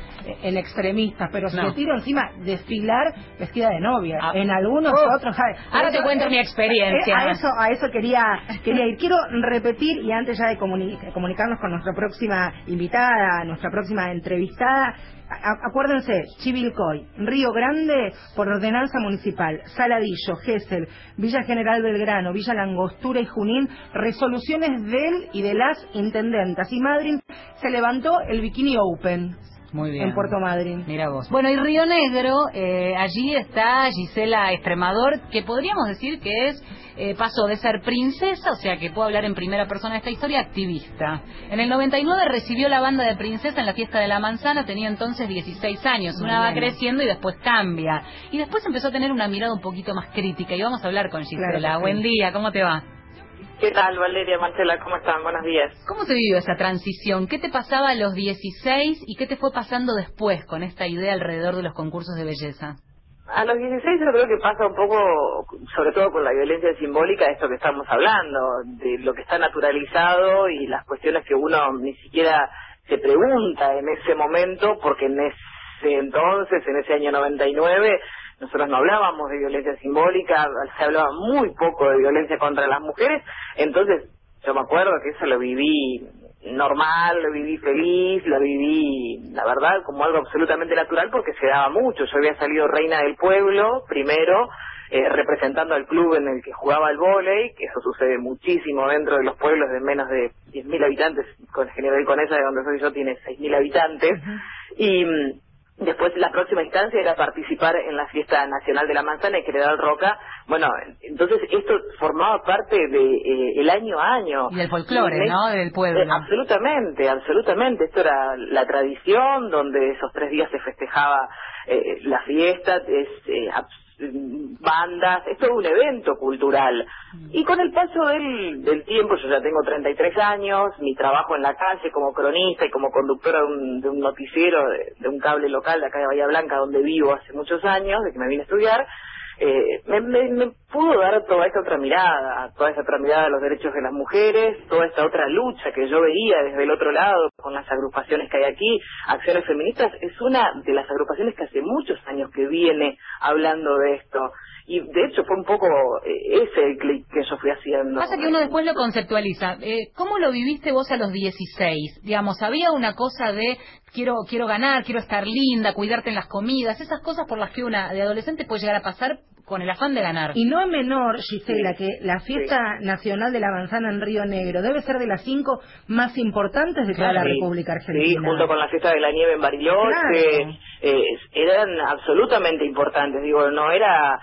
en extremistas, pero si tiro encima desfilar vestida de novia. Ah. En algunos oh. otros. Ahora te cuento mi experiencia. Eh, a eso, a eso quería, quería ir. Quiero repetir y antes ya de comunicarnos con nuestra próxima invitada, nuestra próxima entrevistada. Acuérdense, Chivilcoy, Río Grande, por ordenanza municipal, Saladillo, Gesell, Villa General Belgrano, Villa Langostura y Junín, resoluciones del y de las intendentas. Y Madrid se levantó el Bikini Open. Muy bien. En Puerto Madryn. Mira vos. Bueno, y Río Negro, eh, allí está Gisela Extremador, que podríamos decir que es eh, pasó de ser princesa, o sea que puedo hablar en primera persona de esta historia, activista. En el 99 recibió la banda de princesa en la fiesta de la manzana, tenía entonces 16 años. Una va creciendo y después cambia. Y después empezó a tener una mirada un poquito más crítica. Y vamos a hablar con Gisela. Claro Buen día, ¿cómo te va? ¿Qué tal, Valeria, Marcela? ¿Cómo están? Buenos días. ¿Cómo se vivió esa transición? ¿Qué te pasaba a los 16 y qué te fue pasando después con esta idea alrededor de los concursos de belleza? A los 16 yo creo que pasa un poco, sobre todo con la violencia simbólica, esto que estamos hablando, de lo que está naturalizado y las cuestiones que uno ni siquiera se pregunta en ese momento, porque en ese entonces, en ese año 99, nosotros no hablábamos de violencia simbólica, se hablaba muy poco de violencia contra las mujeres, entonces yo me acuerdo que eso lo viví normal, lo viví feliz, lo viví, la verdad, como algo absolutamente natural porque se daba mucho. Yo había salido reina del pueblo primero, eh, representando al club en el que jugaba el vóley, que eso sucede muchísimo dentro de los pueblos de menos de 10.000 habitantes, con General Conesa, de donde soy yo, tiene 6.000 habitantes, y mm, Después la próxima instancia era participar en la fiesta nacional de la manzana en General Roca. Bueno, entonces esto formaba parte de eh, el año a año. Y del folclore, Y- ¿no? Del pueblo. Eh, absolutamente, absolutamente. Esto era la tradición donde esos tres días se festejaba eh, la fiesta, es, eh, bandas, es todo un evento cultural. Y con el paso del, del tiempo, yo ya tengo 33 años, mi trabajo en la calle como cronista y como conductora de un, de un noticiero de, de un cable local de acá de Bahía Blanca, donde vivo hace muchos años, de que me vine a estudiar, eh, me, me- me pudo dar toda esta otra mirada, toda esta otra mirada a los derechos de las mujeres, toda esta otra lucha que yo veía desde el otro lado con las agrupaciones que hay aquí, Acciones Feministas, es una de las agrupaciones que hace muchos años que viene hablando de esto. Y de hecho fue un poco eh, ese clic que yo fui haciendo. Pasa que uno después lo conceptualiza. Eh, ¿Cómo lo viviste vos a los 16? Digamos, había una cosa de quiero quiero ganar, quiero estar linda, cuidarte en las comidas, esas cosas por las que una de adolescente puede llegar a pasar con el afán de ganar. Y no es menor, Gisela, que la fiesta nacional de la manzana en Río Negro debe ser de las cinco más importantes de toda la Sí, República Sí, Argentina. junto con la fiesta de la nieve en Bariloche, Claro. eh, eran absolutamente importantes. Digo, no era.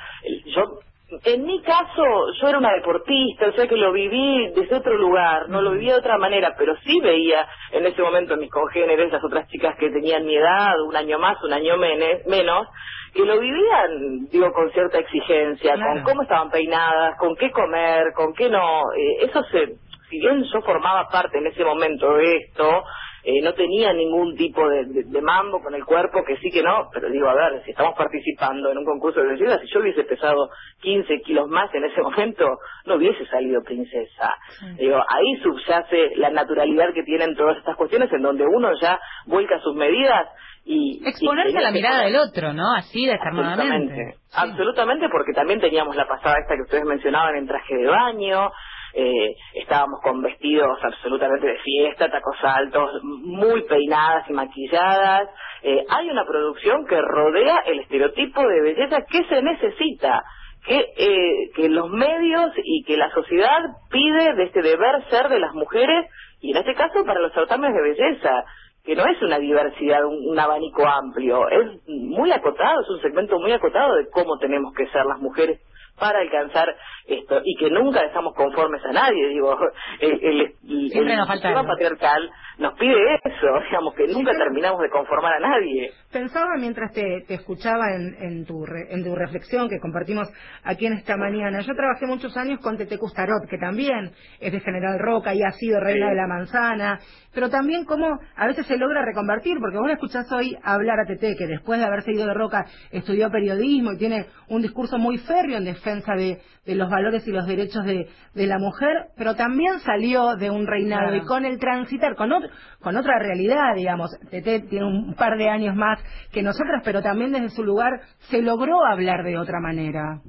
Yo. En mi caso, yo era una deportista, o sea que lo viví desde otro lugar, no lo vivía de otra manera, pero sí veía en ese momento mis congéneres, las otras chicas que tenían mi edad, un año más, un año menos, que lo vivían, digo, con cierta exigencia, Claro. con cómo estaban peinadas, con qué comer, con qué no. Eh, eso se, si bien yo formaba parte en ese momento de esto, eh, no tenía ningún tipo de, de- de mambo con el cuerpo, que sí que no, pero digo, a ver, si estamos participando en un concurso de belleza, si yo hubiese pesado 15 kilos más en ese momento, no hubiese salido princesa. Digo, ahí subyace la naturalidad que tienen todas estas cuestiones en donde uno ya vuelca sus medidas y... Exponerse y a la mirada del otro, ¿no? Así. Absolutamente, absolutamente, porque también teníamos la pasada esta que ustedes mencionaban en traje de baño, eh, estábamos con vestidos absolutamente de fiesta, tacos altos, muy peinadas y maquilladas. Eh, hay una producción que rodea el estereotipo de belleza que se necesita, que, eh, que los medios y que la sociedad pide de este deber ser de las mujeres y en este caso para los certámenes de belleza que no es una diversidad, un, abanico amplio, es muy acotado, es un segmento muy acotado de cómo tenemos que ser las mujeres para alcanzar esto y que nunca dejamos conformes a nadie, digo, el, el, el- Siempre el nos falta sistema patriarcal nos pide eso, digamos, que nunca terminamos de conformar a nadie. Pensaba mientras te, te escuchaba en, en tu re- en tu reflexión que compartimos aquí en esta mañana. Yo trabajé muchos años con Tete Custarot, que también es de General Roca y ha sido reina Sí. de la manzana, pero también cómo a veces se logra reconvertir, porque vos la escuchás hoy hablar a Tete, que después de haberse ido de Roca estudió periodismo y tiene un discurso muy férreo en defensa de, de los valores y los derechos de, de la mujer, pero también salió de un reinado Claro. y con el transitar, con, otro- con otra realidad, digamos. Tete tiene un par de años más que nosotras, pero también desde su lugar se logró hablar de otra manera.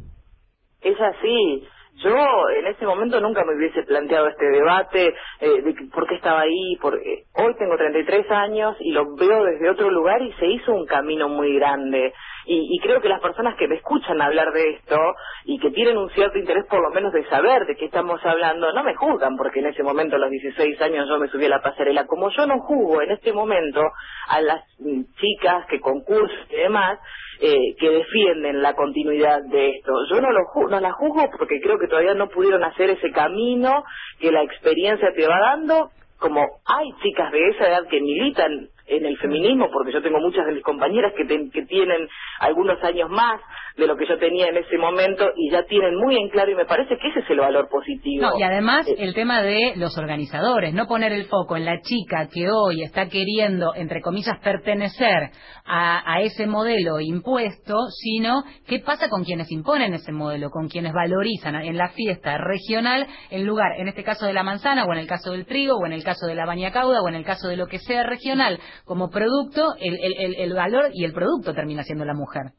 Es así. Yo en ese momento nunca me hubiese planteado este debate eh, de que por qué estaba ahí. Por, eh, hoy tengo 33 años y lo veo desde otro lugar y se hizo un camino muy grande. Y, y creo que las personas que me escuchan hablar de esto y que tienen un cierto interés por lo menos de saber de qué estamos hablando, no me juzgan porque en ese momento a los 16 años yo me subí a la pasarela. Como yo no juzgo en este momento a las mm, chicas que concursan y demás, eh, que defienden la continuidad de esto. Yo no, lo ju- no la juzgo porque creo que todavía no pudieron hacer ese camino que la experiencia te va dando, como hay chicas de esa edad que militan en el feminismo, porque yo tengo muchas de mis compañeras que, tienen algunos años más de lo que yo tenía en ese momento y ya tienen muy en claro y me parece que ese es el valor positivo. No, y además Eh, el tema de los organizadores, no poner el foco en la chica que hoy está queriendo, entre comillas, pertenecer a, a ese modelo impuesto, sino qué pasa con quienes imponen ese modelo, con quienes valorizan en la fiesta regional en lugar, en este caso de la manzana, o en el caso del trigo, o en el caso de la baña cauda, o en el caso de lo que sea regional, como producto, el, el- el- valor y el producto termina siendo la mujer.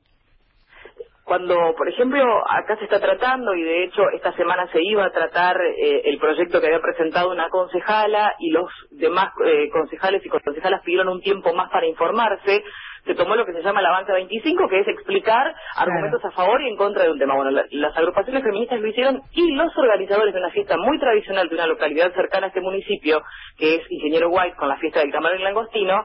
Cuando, por ejemplo, acá se está tratando, y de hecho esta semana se iba a tratar eh, el proyecto que había presentado una concejala y los demás eh, concejales y concejalas pidieron un tiempo más para informarse, se tomó lo que se llama la banca 25, que es explicar argumentos a favor y en contra de un tema. Bueno, la- las agrupaciones feministas lo hicieron y los organizadores de una fiesta muy tradicional de una localidad cercana a este municipio, que es Ingeniero White, con la fiesta del camarón langostino,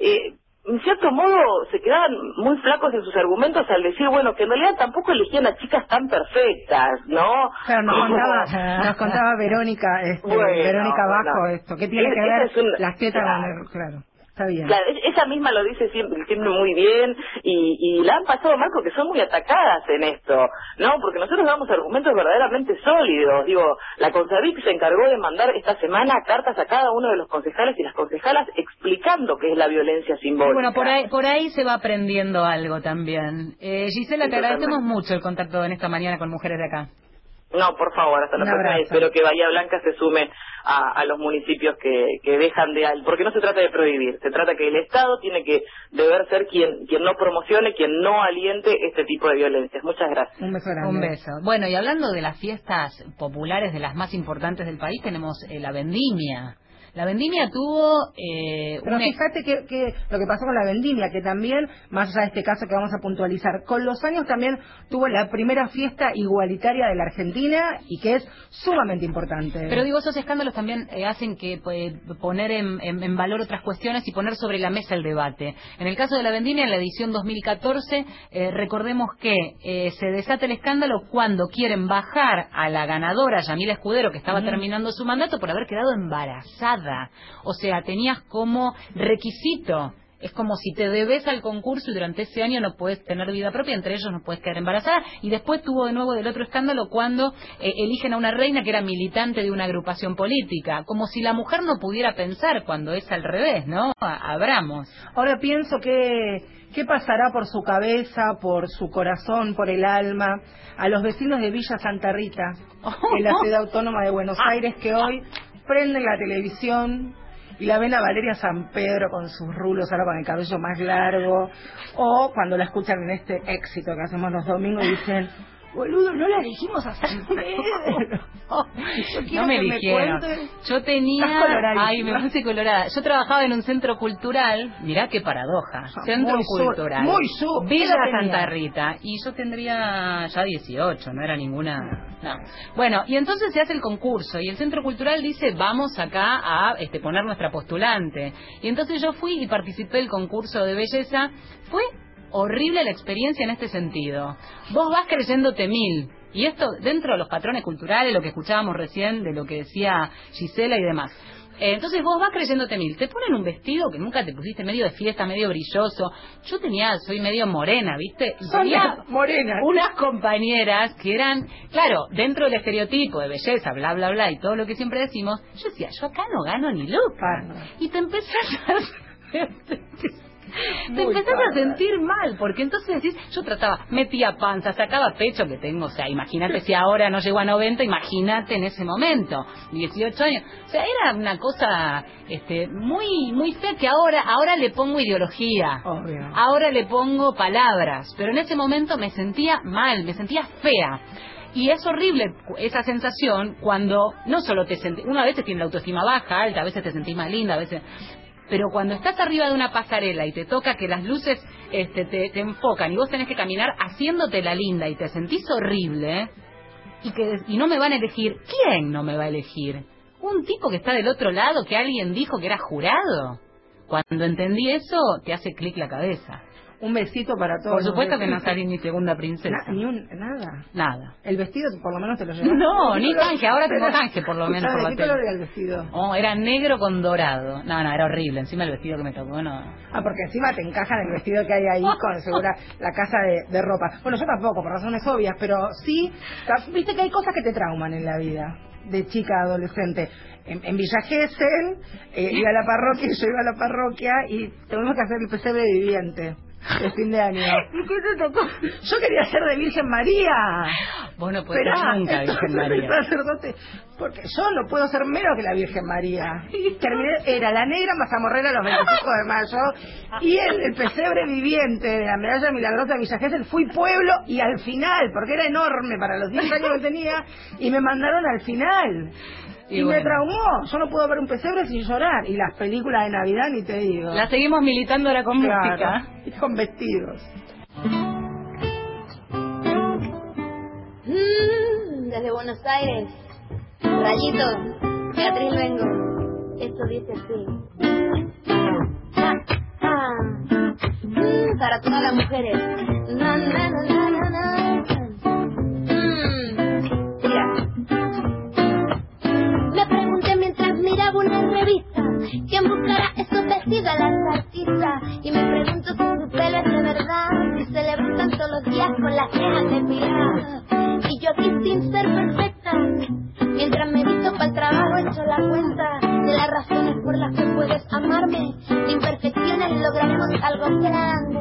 eh, en cierto modo se quedaban muy flacos en sus argumentos al decir, bueno, que en realidad tampoco elegían a chicas tan perfectas, ¿no? Claro, nos contaba, nos contaba Verónica, este, Bueno, Verónica bueno. Bajo esto. ¿Qué tiene Es- que ver es las tetas claro. el- Claro, está bien. Claro, ella misma lo dice siempre, siempre muy bien y, y la han pasado mal porque son muy atacadas en esto, ¿no? Porque nosotros damos argumentos verdaderamente sólidos. Digo, la Consavic se encargó de mandar esta semana cartas a cada uno de los concejales y las concejalas explicando qué es la violencia simbólica. Bueno, por ahí, por ahí se va aprendiendo algo también. Eh, Gisela, te agradecemos mucho el contacto en esta mañana con mujeres de acá. No, por favor, hasta la Un próxima. abrazo. Espero que Bahía Blanca se sume a, a los municipios que, que dejan de... Porque no se trata de prohibir, se trata que el Estado tiene que deber ser quien, quien no promocione, quien no aliente este tipo de violencias. Muchas gracias. Un beso grande. Un beso. Bueno, y hablando de las fiestas populares de las más importantes del país, tenemos eh, la vendimia. La vendimia tuvo eh, Pero un... fíjate que, que lo que pasó con la vendimia, que también, más allá de este caso que vamos a puntualizar, con los años también tuvo la primera fiesta igualitaria de la Argentina y que es sumamente importante. Pero digo, esos escándalos también eh, hacen que pues, poner en, en- en valor otras cuestiones y poner sobre la mesa el debate. En el caso de la vendimia, en la edición 2014, eh, recordemos que eh, se desata el escándalo cuando quieren bajar a la ganadora, Yamila Escudero, que estaba terminando su mandato por haber quedado embarazada. O sea, tenías como requisito es como si te debes al concurso y durante ese año no puedes tener vida propia, entre ellos no puedes quedar embarazada. Y después tuvo de nuevo del otro escándalo cuando eh, eligen a una reina que era militante de una agrupación política. Como si la mujer no pudiera pensar cuando es al revés, ¿no? Abramos. Ahora pienso que qué pasará por su cabeza, por su corazón, por el alma, a los vecinos de Villa Santa Rita, en la ciudad autónoma de Buenos Aires, que hoy prenden la televisión y la ven a Valeria San Pedro con sus rulos, ahora con el cabello más largo, o cuando la escuchan en este éxito que hacemos los domingos dicen, boludo, no la. Yo quiero No me cuentes- Yo tenía... Ay, me puse colorada. Yo trabajaba en un centro cultural. Mirá qué paradoja. Centro Ah, muy sur, cultural. muy sur. Villa ¿Qué edad tenía? Santa Rita. Y yo tendría ya 18, no era ninguna... No. Bueno, y entonces se hace el concurso y el centro cultural dice, vamos acá a este, poner nuestra postulante. Y entonces yo fui y participé del concurso de belleza. Fue horrible la experiencia en este sentido. Vos vas creyéndote mil. Y esto dentro de los patrones culturales, lo que escuchábamos recién, de lo que decía Gisela y demás. Eh, Entonces vos vas creyéndote mil. Te ponen un vestido que nunca te pusiste medio de fiesta, medio brilloso. Yo tenía, soy medio morena, ¿viste? Y Son tenía las morenas. unas compañeras que eran, claro, dentro del estereotipo de belleza, bla, bla, bla, y todo lo que siempre decimos, yo decía, yo acá no gano ni loca. Y te empezás a... Te empezás a sentir mal, porque entonces decís, yo trataba, metía panza, sacaba pecho que tengo, o sea, imagínate si ahora no llego a 90, imagínate en ese momento, 18 años. O sea, era una cosa este, muy muy fea que ahora ahora le pongo ideología, Obvio. ahora le pongo palabras, pero en ese momento me sentía mal, me sentía fea. Y es horrible esa sensación cuando no solo te sentís, una vez tiene la autoestima baja, alta, a veces te sentís más linda, a veces pero cuando estás arriba de una pasarela y te toca que las luces este, te, te enfocan y vos tenés que caminar haciéndote la linda y te sentís horrible y que y no me van a elegir, ¿quién no me va a elegir? Un tipo que está del otro lado que alguien dijo que era jurado. Cuando entendí eso, te hace clic la cabeza. Un besito para todos. Por supuesto que no salí ni segunda princesa. Na- ni un, nada. Nada. El vestido por lo menos te lo llevaste. No, ¿De ni canje, ahora tengo canje por lo menos por ¿De la qué color era el vestido? Oh, era negro con dorado. No, no, era horrible. Encima el vestido que me tocó, no. Ah, porque encima te encaja en el vestido que hay ahí con segura la casa de, de ropa. Bueno, yo tampoco, por razones obvias, pero sí, viste que hay cosas que te trauman en la vida de chica adolescente. En, en Villa Gesell, eh, iba a la parroquia, yo iba a la parroquia y tuvimos que hacer el pesebre viviente de fin de año. Yo quería ser de Virgen María. Vos no puedes Esperá, ser nunca, Virgen María. sacerdote, porque yo no puedo ser menos que la Virgen María. Terminé, era la negra mazamorrera los 25 de mayo y el, el pesebre viviente de la medalla milagrosa de Villa Gesell fui pueblo y al final, porque era enorme para los 10 años que tenía, y me mandaron al final. Y Y, me bueno. traumó. Yo no puedo ver un pesebre sin llorar. Y las películas de Navidad ni te digo. La seguimos militando ahora con Claro, música. Y con vestidos. Mm, desde Buenos Aires. Rayito, Beatriz Luengo. Esto dice así. Ah, ah. Mm, para todas las mujeres. Na, na, na. Vestidos a las artistas y me pregunto si su pelo es de verdad si se levantan todos los días con las cejas depiladas y yo aquí sin ser perfecta mientras me visto para el trabajo echo la cuenta de las razones por las que puedes amarme. De imperfecciones lograremos algo grande.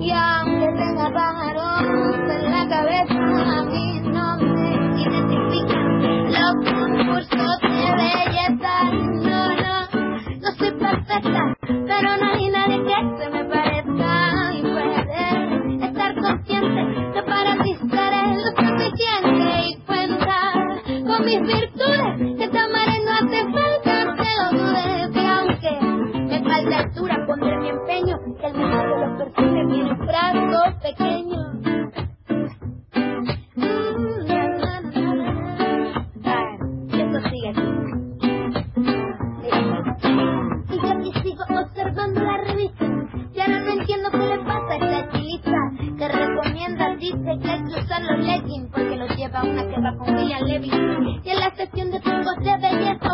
Y aunque tenga pájaros en la cabeza a mí no me identifican. Los concursos de belleza no, perfecta pero no hay nadie que se me parezca y puedes estar consciente que para ti seré lo suficiente y cuenta con mis virtudes que te no hace falta que lo dudes y aunque me falta altura pondré mi empeño que el mejor de los perfumes viene en frascos pequeños que usar los leggings porque los lleva una que va con William Levy y en la sección de trucos de belleza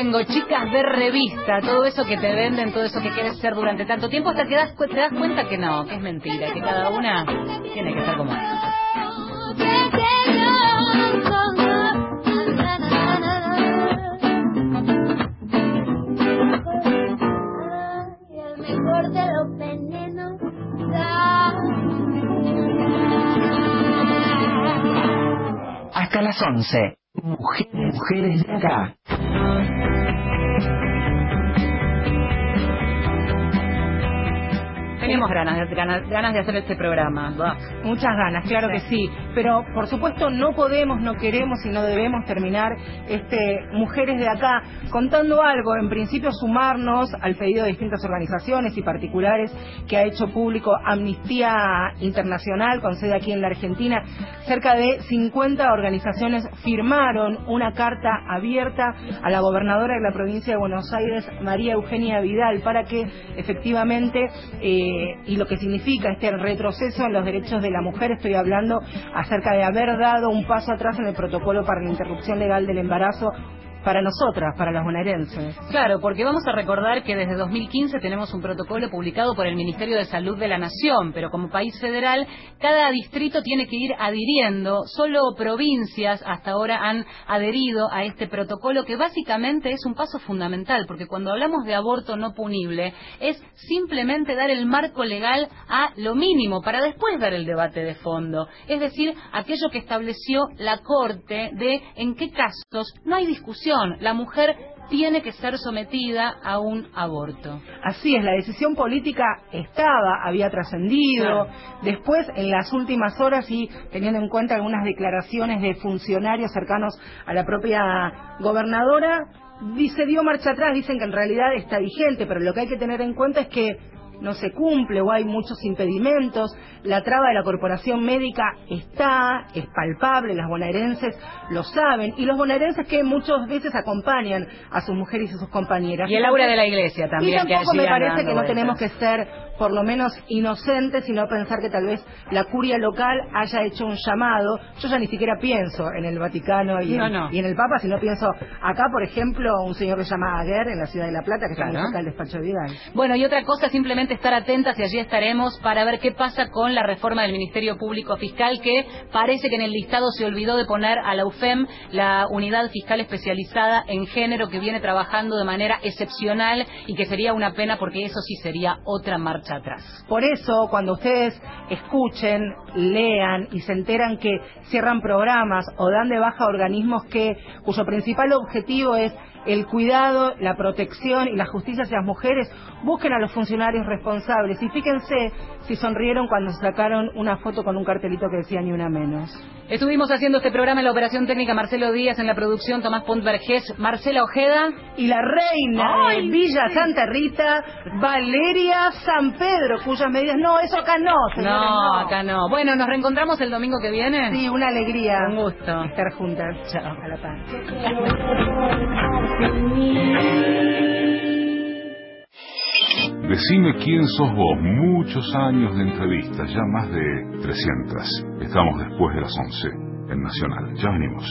Luengo, chicas de revista, todo eso que te venden, todo eso que quieres ser durante tanto tiempo, hasta que das, te das cuenta que no, que es mentira, que cada una tiene que ser como Hasta las 11. Mujeres, mujeres de acá. Teníamos ganas, de- ganas, ganas de hacer este programa. Muchas ganas, claro que sí. Pero por supuesto no podemos, no queremos y no debemos terminar este Mujeres de Acá contando algo. En principio sumarnos al pedido de distintas organizaciones y particulares que ha hecho público Amnistía Internacional con sede aquí en la Argentina. Cerca de 50 organizaciones firmaron una carta abierta a la gobernadora de la provincia de Buenos Aires, María Eugenia Vidal, para que efectivamente, eh, y lo que significa este retroceso en los derechos de la mujer, estoy hablando acerca de haber dado un paso atrás en el protocolo para la interrupción legal del embarazo para nosotras, para las bonaerenses. Claro, porque vamos a recordar que desde 2015 tenemos un protocolo publicado por el Ministerio de Salud de la Nación, pero como país federal, cada distrito tiene que ir adhiriendo. Solo provincias hasta ahora han adherido a este protocolo, que básicamente es un paso fundamental, porque cuando hablamos de aborto no punible, es simplemente dar el marco legal a lo mínimo, para después dar el debate de fondo. Es decir, aquello que estableció la Corte de en qué casos no hay discusión, la mujer tiene que ser sometida a un aborto. Así es, la decisión política estaba, había trascendido. Después, en las últimas horas y teniendo en cuenta algunas declaraciones de funcionarios cercanos a la propia gobernadora, se dio marcha atrás, dicen que en realidad está vigente, pero lo que hay que tener en cuenta es que no se cumple o hay muchos impedimentos, la traba de la corporación médica está, es palpable, las bonaerenses lo saben, y los bonaerenses que muchas veces acompañan a sus mujeres y sus compañeras. Y el aura de la iglesia también. Y tampoco que me parece que no tenemos que ser por lo menos inocentes, sino pensar que tal vez la curia local haya hecho un llamado. Yo ya ni siquiera pienso en el Vaticano y, No, en, no. y en el Papa, sino pienso acá, por ejemplo, un señor que se llama Aguer en la ciudad de La Plata, que está Claro. cerca del despacho de Vidal. Bueno, y otra cosa, simplemente estar atentas y allí estaremos para ver qué pasa con la reforma del Ministerio Público Fiscal, que parece que en el listado se olvidó de poner a la UFEM, la unidad fiscal especializada en género, que viene trabajando de manera excepcional y que sería una pena porque eso sí sería otra marcha atrás. Por eso, cuando ustedes escuchen, lean y se enteran que cierran programas o dan de baja organismos que cuyo principal objetivo es el cuidado, la protección y la justicia hacia las mujeres, busquen a los funcionarios responsables y fíjense si sonrieron cuando sacaron una foto con un cartelito que decía ni una menos. Estuvimos haciendo este programa en la operación técnica Marcelo Díaz, en la producción Tomás Puntvergés, Marcela Ojeda. Y la reina Ay, de Villa Santa Rita, Valeria San Pedro, cuyas medidas... No, eso acá no, señora, No, acá no. Bueno, nos reencontramos el domingo que viene. Sí, una alegría. Un gusto. Estar juntas. Chao. A la paz. Decime quién sos vos. Muchos años de entrevistas, ya más de 300. Estamos después de las 11 en Nacional. Ya venimos.